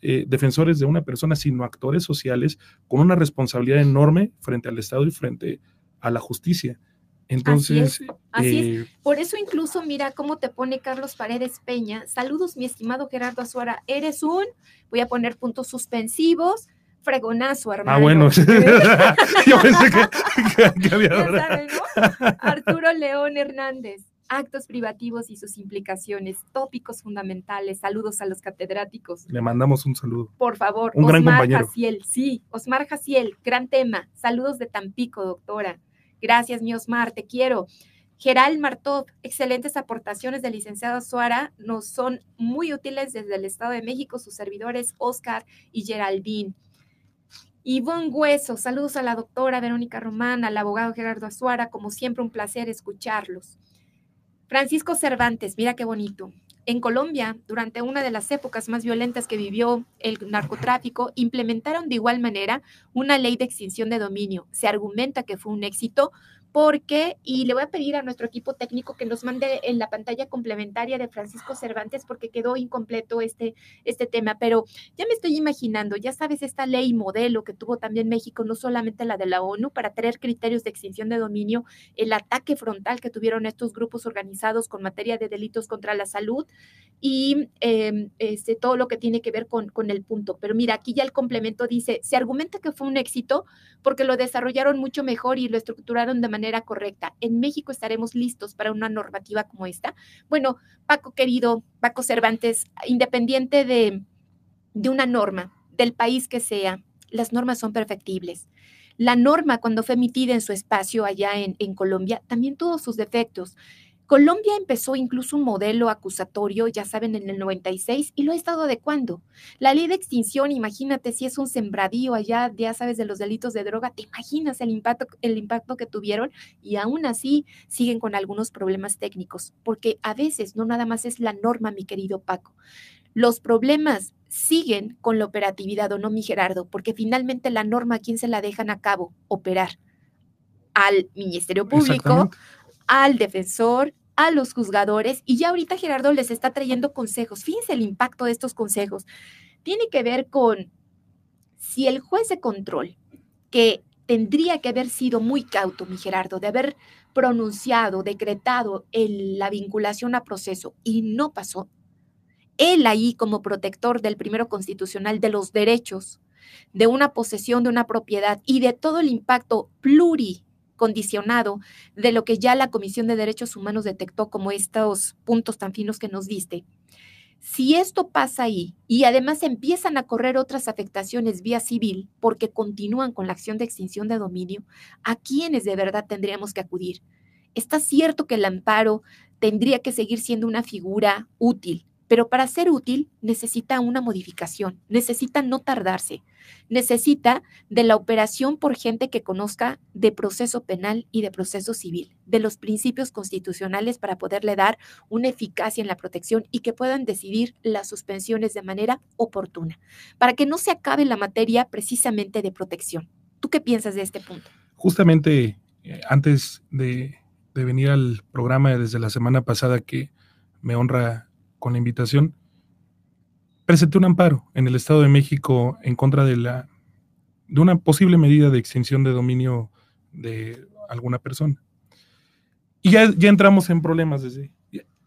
eh, defensores de una persona, sino actores sociales con una responsabilidad enorme frente al Estado y frente a la justicia. Entonces, así, es. Eh, Por eso incluso mira cómo te pone Carlos Paredes Peña. Saludos, mi estimado Gerardo Azuara. Eres un, voy a poner puntos suspensivos, fregonazo, hermano. Ah, bueno. [laughs] [laughs] Yo pensé que, había... Arturo León Hernández actos privativos y sus implicaciones, tópicos fundamentales. Saludos a los catedráticos. Le mandamos un saludo. Por favor, un Osmar gran compañero. Jaciel, sí, Osmar Jaciel, gran tema. Saludos de Tampico, doctora. Gracias, mi Osmar, te quiero. Geral Martov, excelentes aportaciones del licenciado Suara, nos son muy útiles desde el Estado de México, sus servidores Oscar y Geraldine. Ivonne Hueso, saludos a la doctora Verónica Román, al abogado Gerardo Azuara, como siempre un placer escucharlos. Francisco Cervantes, mira qué bonito. En Colombia, durante una de las épocas más violentas que vivió el narcotráfico, implementaron de igual manera una ley de extinción de dominio. Se argumenta que fue un éxito porque, y le voy a pedir a nuestro equipo técnico que nos mande en la pantalla complementaria de Francisco Cervantes, porque quedó incompleto este, este tema, pero ya me estoy imaginando, ya sabes, esta ley modelo que tuvo también México, no solamente la de la ONU, para tener criterios de extinción de dominio, el ataque frontal que tuvieron estos grupos organizados con materia de delitos contra la salud y em, este, todo lo que tiene que ver con, con el punto. Pero mira, aquí ya el complemento dice, se argumenta que fue un éxito porque lo desarrollaron mucho mejor y lo estructuraron de manera correcta. En México estaremos listos para una normativa como esta. Bueno, Paco querido, Paco Cervantes, independiente de, de una norma, del país que sea, las normas son perfectibles. La norma, cuando fue emitida en su espacio allá en, en Colombia, también tuvo sus defectos Colombia empezó incluso un modelo acusatorio, ya saben, en el 96 y lo ha estado adecuando. La ley de extinción, imagínate si es un sembradío allá, ya sabes, de los delitos de droga, te imaginas el impacto, el impacto que tuvieron y aún así siguen con algunos problemas técnicos, porque a veces no nada más es la norma, mi querido Paco. Los problemas siguen con la operatividad, ¿o no, mi Gerardo? Porque finalmente la norma, ¿a quién se la dejan a cabo? Operar al Ministerio Público, al defensor, a los juzgadores y ya ahorita Gerardo les está trayendo consejos. Fíjense el impacto de estos consejos. Tiene que ver con si el juez de control, que tendría que haber sido muy cauto, mi Gerardo, de haber pronunciado, decretado la vinculación a proceso y no pasó, él ahí como protector del primero constitucional de los derechos, de una posesión de una propiedad y de todo el impacto pluri condicionado de lo que ya la Comisión de Derechos Humanos detectó como estos puntos tan finos que nos diste. Si esto pasa ahí y además empiezan a correr otras afectaciones vía civil porque continúan con la acción de extinción de dominio, ¿a quiénes de verdad tendríamos que acudir? Está cierto que el amparo tendría que seguir siendo una figura útil, pero para ser útil necesita una modificación, necesita no tardarse, necesita de la operación por gente que conozca de proceso penal y de proceso civil, de los principios constitucionales para poderle dar una eficacia en la protección y que puedan decidir las suspensiones de manera oportuna, para que no se acabe la materia precisamente de protección. ¿Tú qué piensas de este punto? Justamente eh, antes de, de venir al programa desde la semana pasada que me honra con la invitación, presenté un amparo en el Estado de México en contra de la de una posible medida de extinción de dominio de alguna persona. Y ya, ya entramos en problemas desde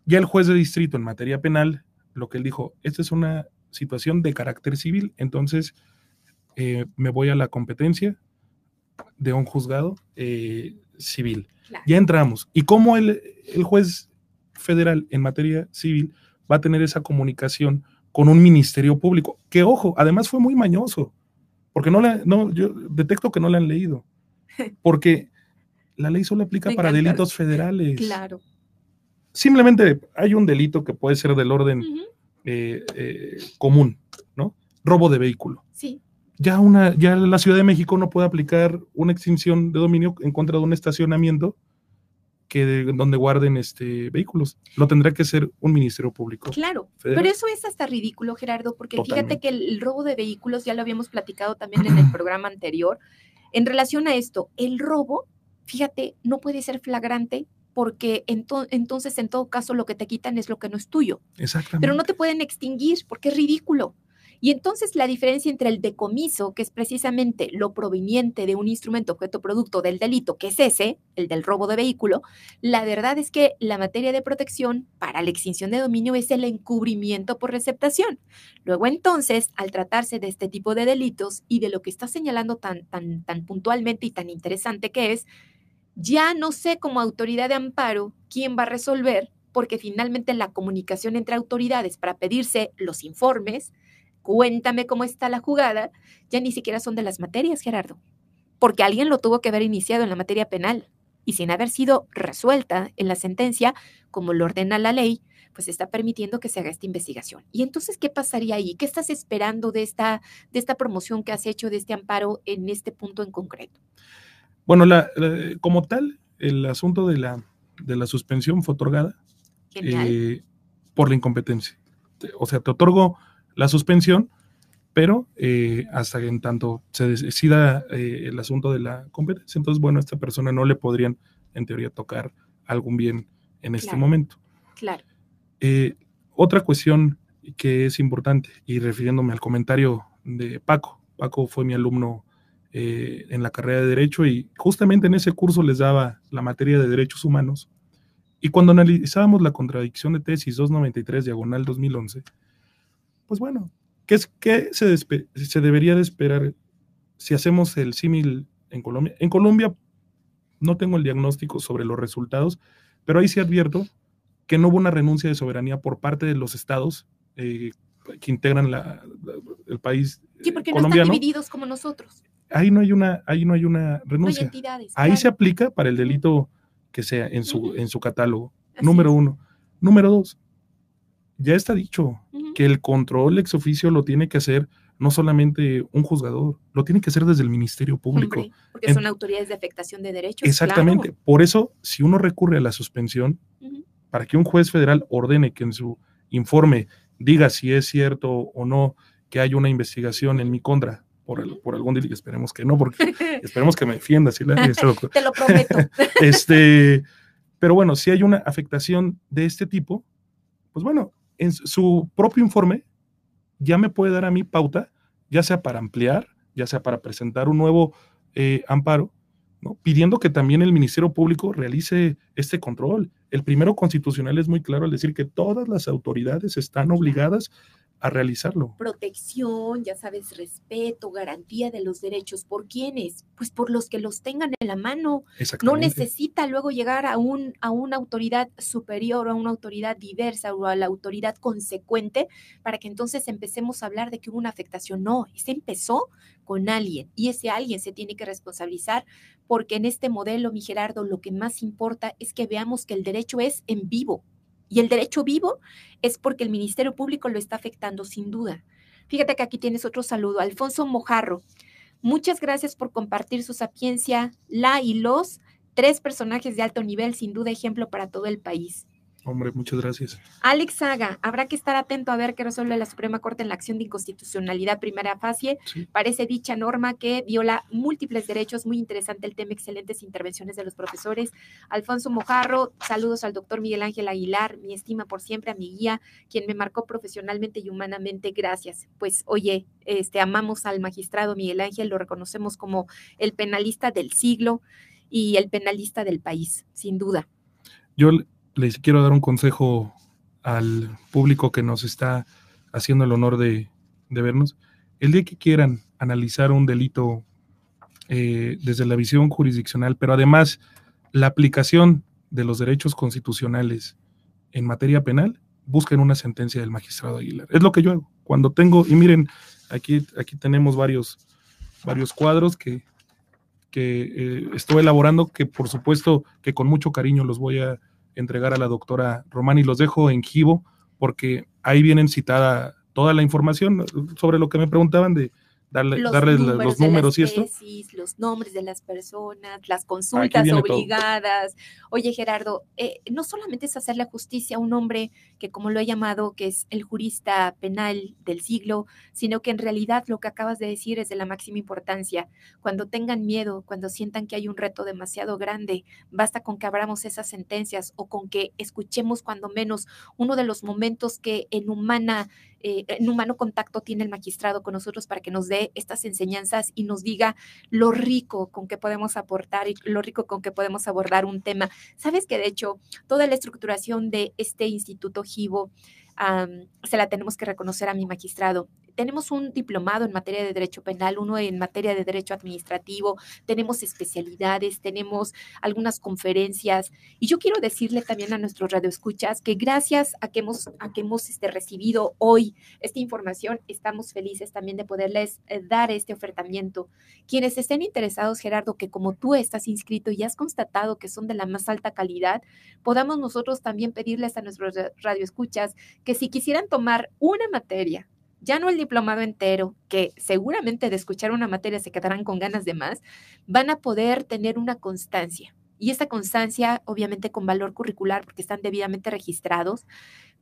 ya el juez de distrito en materia penal, lo que él dijo, esta es una situación de carácter civil, entonces eh, me voy a la competencia de un juzgado eh, civil. Ya entramos. ¿Y cómo el, el juez federal en materia civil va a tener esa comunicación con un ministerio público, que ojo, además fue muy mañoso, porque no la, no, yo detecto que no la han leído, [laughs] porque la ley solo aplica para delitos federales. Claro. Simplemente hay un delito que puede ser del orden eh, eh, común, ¿no? Robo de vehículo. Sí. Ya, una, ya la Ciudad de México no puede aplicar una extinción de dominio en contra de un estacionamiento que donde guarden este vehículos. Lo tendrá que ser un ministerio público. Claro, pero eso es hasta ridículo, Gerardo, porque fíjate que el, robo de vehículos ya lo habíamos platicado también en el [clears throat] programa anterior. En relación a esto, el robo, fíjate, no puede ser flagrante porque entonces en todo caso lo que te quitan es lo que no es tuyo. Exactamente. Pero no te pueden extinguir porque es ridículo. Y entonces la diferencia entre el decomiso, que es precisamente lo proveniente de un instrumento objeto producto del delito, que es ese, el del robo de vehículo, la verdad es que la materia de protección para la extinción de dominio es el encubrimiento por receptación. Luego entonces, al tratarse de este tipo de delitos y de lo que está señalando tan, tan, tan puntualmente y tan interesante que es, ya no sé como autoridad de amparo quién va a resolver porque finalmente la comunicación entre autoridades para pedirse los informes, cuéntame cómo está la jugada, ya ni siquiera son de las materias, Gerardo, porque alguien lo tuvo que haber iniciado en la materia penal y sin haber sido resuelta en la sentencia, como lo ordena la ley, pues está permitiendo que se haga esta investigación. Y entonces, ¿qué pasaría ahí? ¿Qué estás esperando de esta, de esta promoción que has hecho, de este amparo en este punto en concreto? Bueno, la, como tal, el asunto de la, de la suspensión fue otorgada eh, por la incompetencia. O sea, te otorgo la suspensión, pero eh, hasta que en tanto se decida eh, el asunto de la competencia, entonces, bueno, a esta persona no le podrían en teoría, tocar algún bien en este momento. Claro. Eh, otra cuestión que es importante, y refiriéndome al comentario de Paco, Paco fue mi alumno en la carrera de Derecho y justamente en ese curso les daba la materia de Derechos Humanos. Y cuando analizábamos la contradicción de tesis 293, diagonal 2011, pues bueno, ¿qué, es, qué se, se debería de esperar si hacemos el símil en Colombia? En Colombia no tengo el diagnóstico sobre los resultados, pero ahí sí advierto que no hubo una renuncia de soberanía por parte de los estados eh, que integran la, el país sí, porque no están divididos como nosotros. Ahí no hay una, ahí no hay una renuncia. ahí se aplica para el delito que sea en su, en su catálogo. número uno. Número dos, ya está dicho que el control ex oficio lo tiene que hacer no solamente un juzgador, lo tiene que hacer desde el Ministerio Público. porque son autoridades de afectación de derechos. Exactamente. Por eso, si uno recurre a la suspensión, para que un juez federal ordene que en su informe diga si es cierto o no que hay una investigación en mi contra por, el, por algún delito, esperemos que no, porque [laughs] esperemos que me defienda. Si Te lo prometo. [laughs] este, pero bueno, si hay una afectación de este tipo, pues bueno, en su propio informe ya me puede dar a mí pauta, ya sea para ampliar, ya sea para presentar un nuevo eh, amparo, ¿no? pidiendo que también el Ministerio Público realice este control. El primero constitucional es muy claro al decir que todas las autoridades están obligadas a realizarlo. Protección, ya sabes, respeto, garantía de los derechos. ¿Por quiénes? Pues por los que los tengan en la mano. No necesita luego llegar a, un, a una autoridad superior o a una autoridad diversa o a la autoridad consecuente para que entonces empecemos a hablar de que hubo una afectación. No, se empezó con alguien y ese alguien se tiene que responsabilizar porque en este modelo, mi Gerardo, lo que más importa es que veamos que el derecho es en vivo y el derecho vivo es porque el Ministerio Público lo está afectando sin duda. Fíjate que aquí tienes otro saludo. Alfonso Mojarro, muchas gracias por compartir su sapiencia, la y los tres personajes de alto nivel, sin duda ejemplo para todo el país. Hombre, muchas gracias. Alex Saga, habrá que estar atento a ver qué resuelve la Suprema Corte en la acción de inconstitucionalidad primera fase. Parece dicha norma que viola múltiples derechos. Muy interesante el tema, excelentes intervenciones de los profesores. Alfonso Mojarro, saludos al doctor Miguel Ángel Aguilar, mi estima por siempre, a mi guía, quien me marcó profesionalmente y humanamente. Gracias. Pues, oye, este, amamos al magistrado Miguel Ángel, lo reconocemos como el penalista del siglo y el penalista del país, sin duda. Yo les quiero dar un consejo al público que nos está haciendo el honor de, vernos. El día que quieran analizar un delito eh, desde la visión jurisdiccional, pero además la aplicación de los derechos constitucionales en materia penal, busquen una sentencia del magistrado Aguilar. Es lo que yo hago. Cuando tengo, y miren, aquí, aquí tenemos varios, varios cuadros que, que eh, estoy elaborando, que por supuesto que con mucho cariño los voy a entregar a la doctora Romani. Los dejo en Givo porque ahí vienen citada toda la información sobre lo que me preguntaban de darle, los darles números los números y esto. Los nombres de las personas, las consultas obligadas. Oye, Gerardo, eh, no solamente es hacerle justicia a un hombre que, como lo he llamado, que es el jurista penal del siglo, sino que en realidad lo que acabas de decir es de la máxima importancia. Cuando tengan miedo, cuando sientan que hay un reto demasiado grande, basta con que abramos esas sentencias o con que escuchemos cuando menos uno de los momentos que en humana eh, en humano contacto tiene el magistrado con nosotros para que nos dé estas enseñanzas y nos diga lo rico con que podemos aportar y lo rico con que podemos abordar un tema. Sabes que de hecho toda la estructuración de este Instituto GIVO se la tenemos que reconocer a mi magistrado tenemos un diplomado en materia de derecho penal, uno en materia de derecho administrativo, tenemos especialidades, tenemos algunas conferencias. Y yo quiero decirle también a nuestros radioescuchas que gracias a que hemos, a que hemos este, recibido hoy esta información, estamos felices también de poderles eh, dar este ofertamiento. Quienes estén interesados, Gerardo, que como tú estás inscrito y has constatado que son de la más alta calidad, podamos nosotros también pedirles a nuestros radioescuchas que si quisieran tomar una materia ya no el diplomado entero, que seguramente de escuchar una materia se quedarán con ganas de más, van a poder tener una constancia. Y esta constancia, obviamente con valor curricular, porque están debidamente registrados,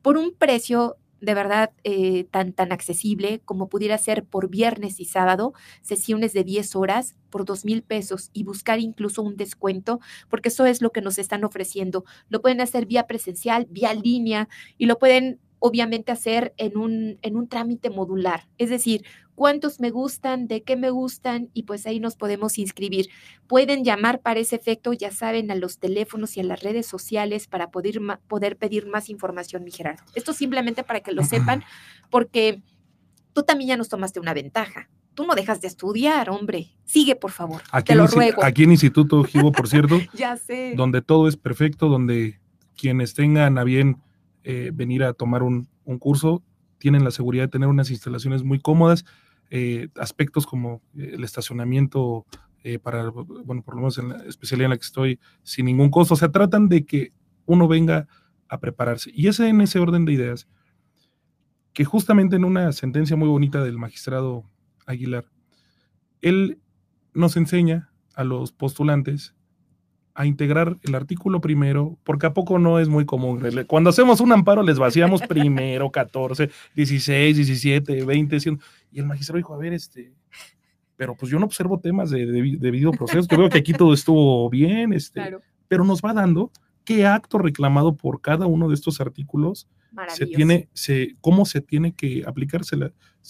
por un precio de verdad eh, tan, tan accesible como pudiera ser por viernes y sábado, sesiones de 10 horas por 2 mil pesos y buscar incluso un descuento, porque eso es lo que nos están ofreciendo. Lo pueden hacer vía presencial, vía línea y lo pueden obviamente hacer en un, en un trámite modular, es decir, cuántos me gustan, de qué me gustan y pues ahí nos podemos inscribir. Pueden llamar para ese efecto, ya saben, a los teléfonos y a las redes sociales para poder, poder pedir más información, mi Gerardo. Esto simplemente para que lo sepan, porque tú también ya nos tomaste una ventaja. Tú no dejas de estudiar, hombre. Sigue, por favor. Aquí te lo ruego. Aquí en Instituto Givo, por cierto. [laughs] ya sé. Donde todo es perfecto, donde quienes tengan a bien eh, venir a tomar un, curso, tienen la seguridad de tener unas instalaciones muy cómodas, eh, aspectos como eh, el estacionamiento para, bueno, por lo menos en la especialidad en la que estoy, sin ningún costo. O sea, tratan de que uno venga a prepararse. Y ese en ese orden de ideas, que justamente en una sentencia muy bonita del magistrado Aguilar, él nos enseña a los postulantes a integrar el artículo primero, porque a poco no es muy común. Cuando hacemos un amparo les vaciamos primero 14, 16, 17, 20, y el magistrado dijo, a ver, este, pero pues yo no observo temas de, debido proceso, yo veo que aquí todo estuvo bien, este, pero nos va dando qué acto reclamado por cada uno de estos artículos se tiene, se, cómo se tiene que aplicarse.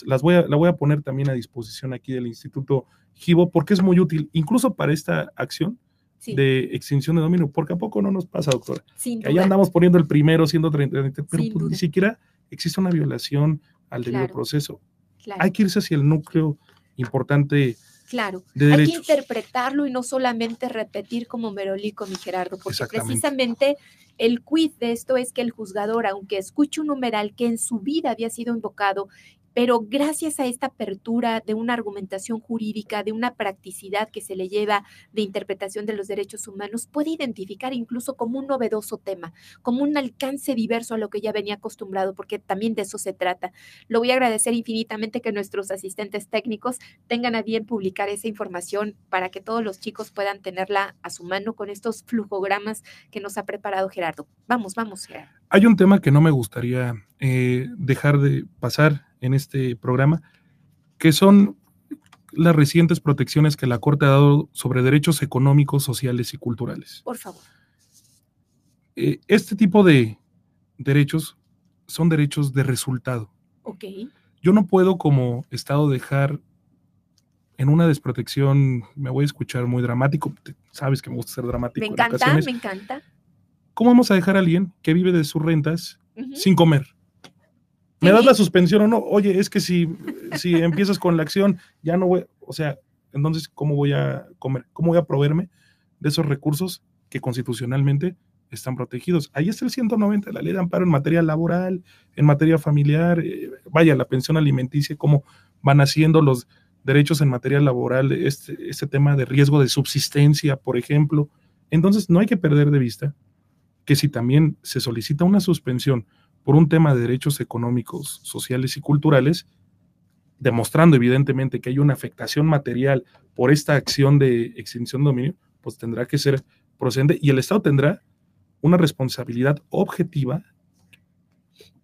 Las voy a, la voy a poner también a disposición aquí del Instituto Givo, porque es muy útil, incluso para esta acción de extinción de dominio, porque a poco no nos pasa, doctora. Ahí andamos poniendo el primero, siendo 30, pero pues, ni siquiera existe una violación al debido proceso. Hay que irse hacia el núcleo importante. Claro, hay que interpretarlo y no solamente repetir como merolico, mi Gerardo, porque precisamente el quiz de esto es que el juzgador, aunque escuche un numeral que en su vida había sido invocado pero gracias a esta apertura de una argumentación jurídica, de una practicidad que se le lleva de interpretación de los derechos humanos, puede identificar incluso como un novedoso tema, como un alcance diverso a lo que ya venía acostumbrado, porque también de eso se trata. Lo voy a agradecer infinitamente que nuestros asistentes técnicos tengan a bien publicar esa información para que todos los chicos puedan tenerla a su mano con estos flujogramas que nos ha preparado Gerardo. Vamos, vamos, Gerardo. Hay un tema que no me gustaría eh, dejar de pasar en este programa, que son las recientes protecciones que la Corte ha dado sobre derechos económicos, sociales y culturales. Por favor. Eh, este tipo de derechos son derechos de resultado. Ok. Yo no puedo como Estado dejar en una desprotección, me voy a escuchar muy dramático, sabes que me gusta ser dramático. Me encanta, me encanta. ¿Cómo vamos a dejar a alguien que vive de sus rentas sin comer? ¿Me das la suspensión o no? Oye, es que si, si [laughs] empiezas con la acción, ya no voy, o sea, entonces, ¿cómo voy a comer? ¿Cómo voy a proveerme de esos recursos que constitucionalmente están protegidos? Ahí está el 190, la ley de amparo en materia laboral, en materia familiar, eh, vaya, la pensión alimenticia, cómo van haciendo los derechos en materia laboral, este, este tema de riesgo de subsistencia, por ejemplo. Entonces, no hay que perder de vista que si también se solicita una suspensión por un tema de derechos económicos, sociales y culturales, demostrando evidentemente que hay una afectación material por esta acción de extinción de dominio, pues tendrá que ser procedente y el Estado tendrá una responsabilidad objetiva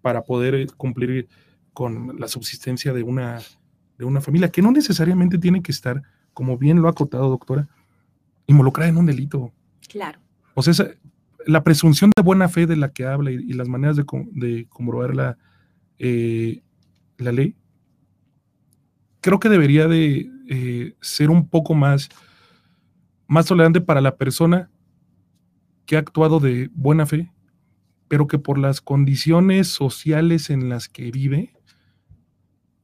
para poder cumplir con la subsistencia de una, de una familia, que no necesariamente tiene que estar, como bien lo ha acotado, doctora, involucrada en un delito. Claro. O sea, la presunción de buena fe de la que habla y, las maneras de, comprobar la, eh, la ley, creo que debería de eh, ser un poco más, más tolerante para la persona que ha actuado de buena fe, pero que por las condiciones sociales en las que vive,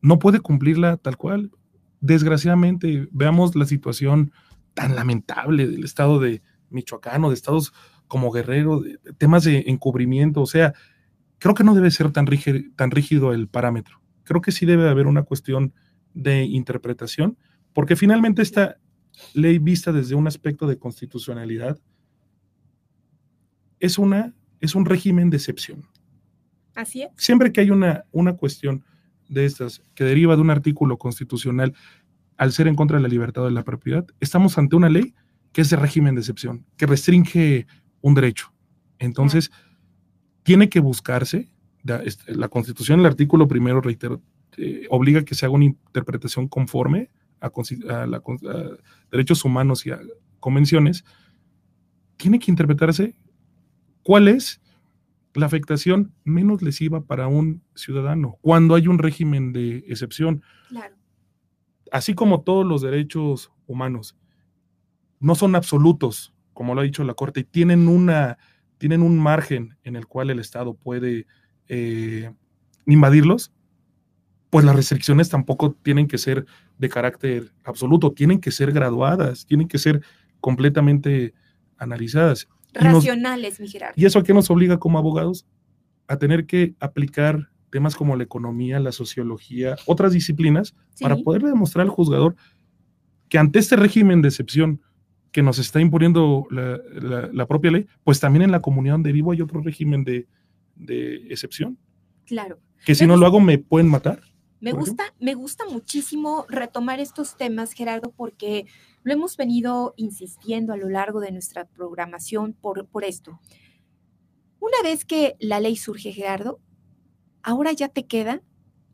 no puede cumplirla tal cual. Desgraciadamente, veamos la situación tan lamentable del estado de Michoacán o de estados como guerrero, temas de encubrimiento, o sea, creo que no debe ser tan rígido, tan rígido el parámetro. Creo que sí debe haber una cuestión de interpretación, porque finalmente esta ley vista desde un aspecto de constitucionalidad es, una, es un régimen de excepción. Así es. Siempre que hay una, una cuestión de estas que deriva de un artículo constitucional al ser en contra de la libertad de la propiedad, estamos ante una ley que es de régimen de excepción, que restringe un derecho. Entonces, tiene que buscarse este, la Constitución, el artículo primero, reitero, eh, obliga que se haga una interpretación conforme a, a, derechos humanos y a convenciones, tiene que interpretarse cuál es la afectación menos lesiva para un ciudadano cuando hay un régimen de excepción. Claro. Así como todos los derechos humanos no son absolutos, como lo ha dicho la Corte, y tienen, una, tienen un margen en el cual el Estado puede eh, invadirlos, pues las restricciones tampoco tienen que ser de carácter absoluto, tienen que ser graduadas, tienen que ser completamente analizadas. Racionales, mi Gerardo. ¿Y eso a qué nos obliga como abogados? A tener que aplicar temas como la economía, la sociología, otras disciplinas, para poder demostrar al juzgador que ante este régimen de excepción que nos está imponiendo la, propia ley, pues también en la comunidad donde vivo hay otro régimen de, excepción. Claro. Que si no lo hago me pueden matar. Me gusta, me gusta muchísimo retomar estos temas, Gerardo, porque lo hemos venido insistiendo a lo largo de nuestra programación por, por esto. Una vez que la ley surge, Gerardo, ahora ya te queda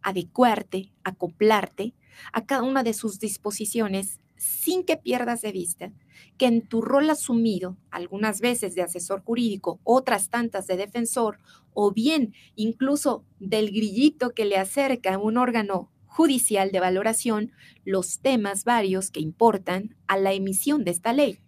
adecuarte, acoplarte a cada una de sus disposiciones sin que pierdas de vista que en tu rol asumido, algunas veces de asesor jurídico, otras tantas de defensor, o bien incluso del grillito que le acerca a un órgano judicial de valoración, los temas varios que importan a la emisión de esta ley.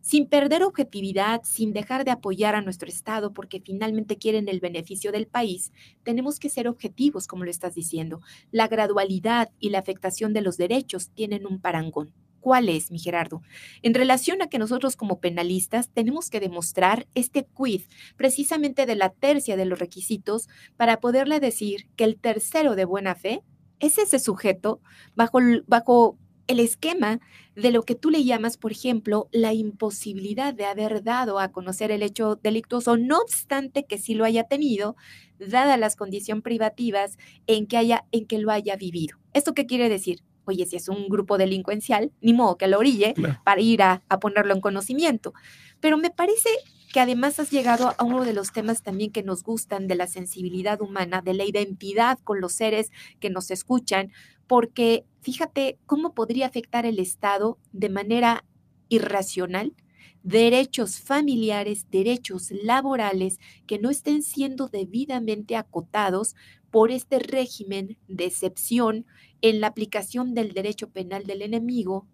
Sin perder objetividad, sin dejar de apoyar a nuestro Estado porque finalmente quieren el beneficio del país, tenemos que ser objetivos, como lo estás diciendo. La gradualidad y la afectación de los derechos tienen un parangón. ¿Cuál es, mi Gerardo? En relación a que nosotros como penalistas tenemos que demostrar este quid precisamente de la tercia de los requisitos para poderle decir que el tercero de buena fe es ese sujeto bajo, bajo el esquema de lo que tú le llamas, por ejemplo, la imposibilidad de haber dado a conocer el hecho delictuoso, no obstante que sí lo haya tenido, dadas las condiciones privativas en que, haya, en que lo haya vivido. ¿Esto qué quiere decir? Oye, si es un grupo delincuencial, ni modo que lo orille para ir a, ponerlo en conocimiento. Pero me parece que además has llegado a uno de los temas también que nos gustan de la sensibilidad humana, de la identidad con los seres que nos escuchan, porque fíjate cómo podría afectar el Estado de manera irracional derechos familiares, derechos laborales que no estén siendo debidamente acotados por este régimen de excepción en la aplicación del derecho penal del enemigo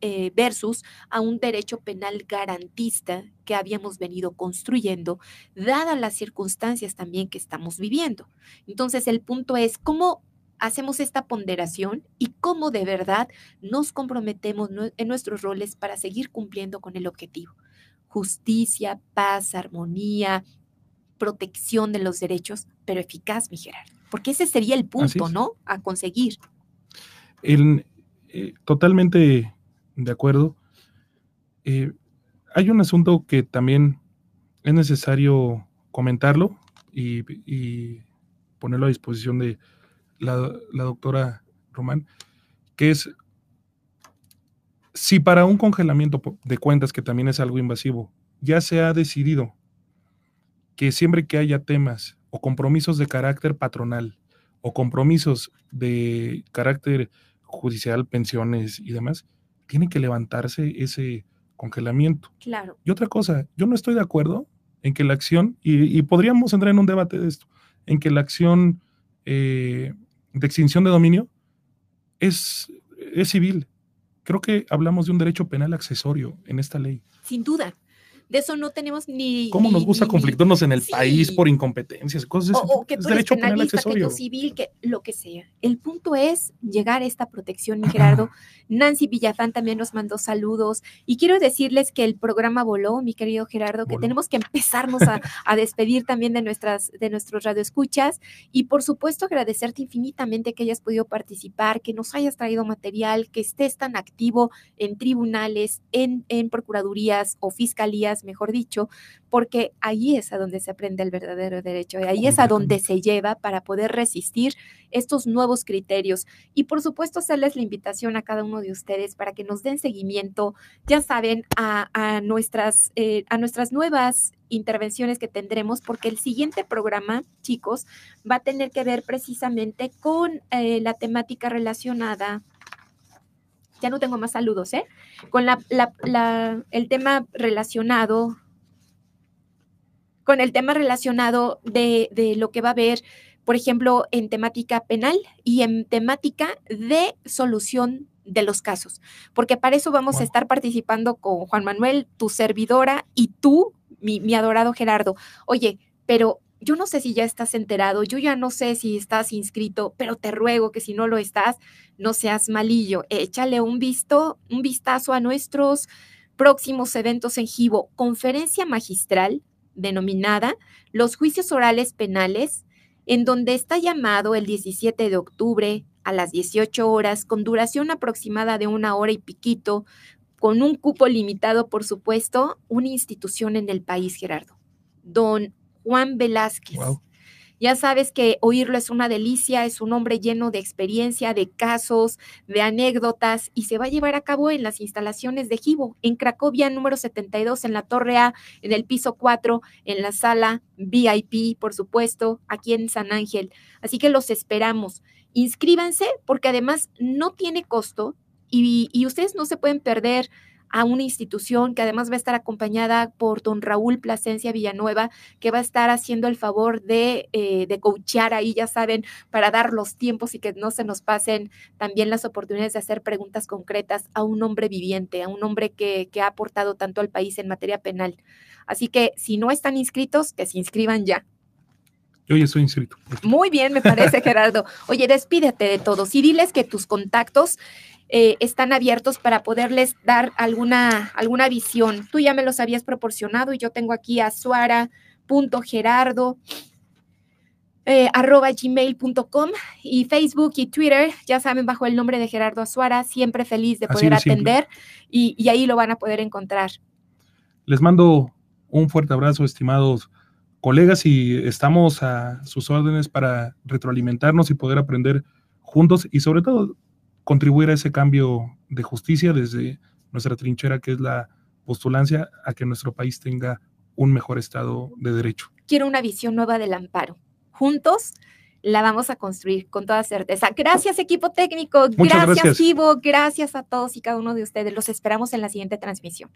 eh, versus a un derecho penal garantista que habíamos venido construyendo, dadas las circunstancias también que estamos viviendo. Entonces, el punto es cómo hacemos esta ponderación y cómo de verdad nos comprometemos en nuestros roles para seguir cumpliendo con el objetivo. Justicia, paz, armonía, protección de los derechos, pero eficaz, mi Gerardo. Porque ese sería el punto, ¿no? A conseguir. Eh, totalmente de acuerdo. Eh, hay un asunto que también es necesario comentarlo y ponerlo a disposición de, la, doctora Román, que es si para un congelamiento de cuentas, que también es algo invasivo, ya se ha decidido que siempre que haya temas o compromisos de carácter patronal o compromisos de carácter judicial, pensiones y demás, tiene que levantarse ese congelamiento. Claro. Y otra cosa, yo no estoy de acuerdo en que la acción, y, podríamos entrar en un debate de esto, en que la acción eh, de extinción de dominio es, es civil. Creo que hablamos de un derecho penal accesorio en esta ley. Sin duda de eso no tenemos ni... ¿Cómo nos gusta conflictarnos en el país por incompetencias? Cosas o, o que tú derecho penal accesorio. Que civil, que lo que sea. El punto es llegar a esta protección, Gerardo. [laughs] Nancy Villafán también nos mandó saludos. Y quiero decirles que el programa voló, mi querido Gerardo, que tenemos que empezarnos a, [laughs] a, despedir también de, nuestras, de nuestros radioescuchas. Y por supuesto agradecerte infinitamente que hayas podido participar, que nos hayas traído material, que estés tan activo en tribunales, en, en procuradurías o fiscalías mejor dicho, porque ahí es a donde se aprende el verdadero derecho, y ahí es a donde se lleva para poder resistir estos nuevos criterios. Y por supuesto, hacerles la invitación a cada uno de ustedes para que nos den seguimiento, ya saben, a, nuestras, eh, a nuestras nuevas intervenciones que tendremos, porque el siguiente programa, chicos, va a tener que ver precisamente con eh, la temática relacionada. Ya no tengo más saludos, ¿eh? Con la, el tema relacionado, con el tema relacionado de, de lo que va a haber, por ejemplo, en temática penal y en temática de solución de los casos, porque para eso vamos a estar participando con Juan Manuel, tu servidora y tú, mi, adorado Gerardo. Oye, pero yo no sé si ya estás enterado, yo ya no sé si estás inscrito, pero te ruego que si no lo estás, no seas malillo. Échale un visto, un vistazo a nuestros próximos eventos en Givo, conferencia magistral denominada Los juicios orales penales, en donde está llamado el 17 de octubre a las 18 horas, con duración aproximada de una hora y piquito, con un cupo limitado, por supuesto, una institución en el país, Gerardo. Don Juan Velázquez. Ya sabes que oírlo es una delicia, es un hombre lleno de experiencia, de casos, de anécdotas y se va a llevar a cabo en las instalaciones de Givo, en Cracovia número 72, en la Torre A, en el piso 4, en la sala VIP, por supuesto, aquí en San Ángel. Así que los esperamos. Inscríbanse porque además no tiene costo, y, ustedes no se pueden perder a una institución que además va a estar acompañada por don Raúl Plasencia Villanueva, que va a estar haciendo el favor de, eh, de coachear ahí, ya saben, para dar los tiempos y que no se nos pasen también las oportunidades de hacer preguntas concretas a un hombre viviente, a un hombre que, que ha aportado tanto al país en materia penal. Así que si no están inscritos, que se inscriban ya. Yo ya estoy inscrito. Muy bien, me parece, [laughs] Gerardo. Oye, despídete de todos y diles que tus contactos eh, están abiertos para poderles dar alguna, alguna visión. Tú ya me los habías proporcionado y yo tengo aquí a suara.gerardo. Eh, arroba gmail.com y Facebook y Twitter, ya saben, bajo el nombre de Gerardo Azuara, siempre feliz de poder atender y, y, ahí lo van a poder encontrar. Les mando un fuerte abrazo, estimados colegas, y estamos a sus órdenes para retroalimentarnos y poder aprender juntos y sobre todo contribuir a ese cambio de justicia desde nuestra trinchera, que es la postulancia a que nuestro país tenga un mejor Estado de Derecho. Quiero una visión nueva del amparo. Juntos la vamos a construir con toda certeza. Gracias equipo técnico, gracias, gracias Ivo, gracias a todos y cada uno de ustedes. Los esperamos en la siguiente transmisión.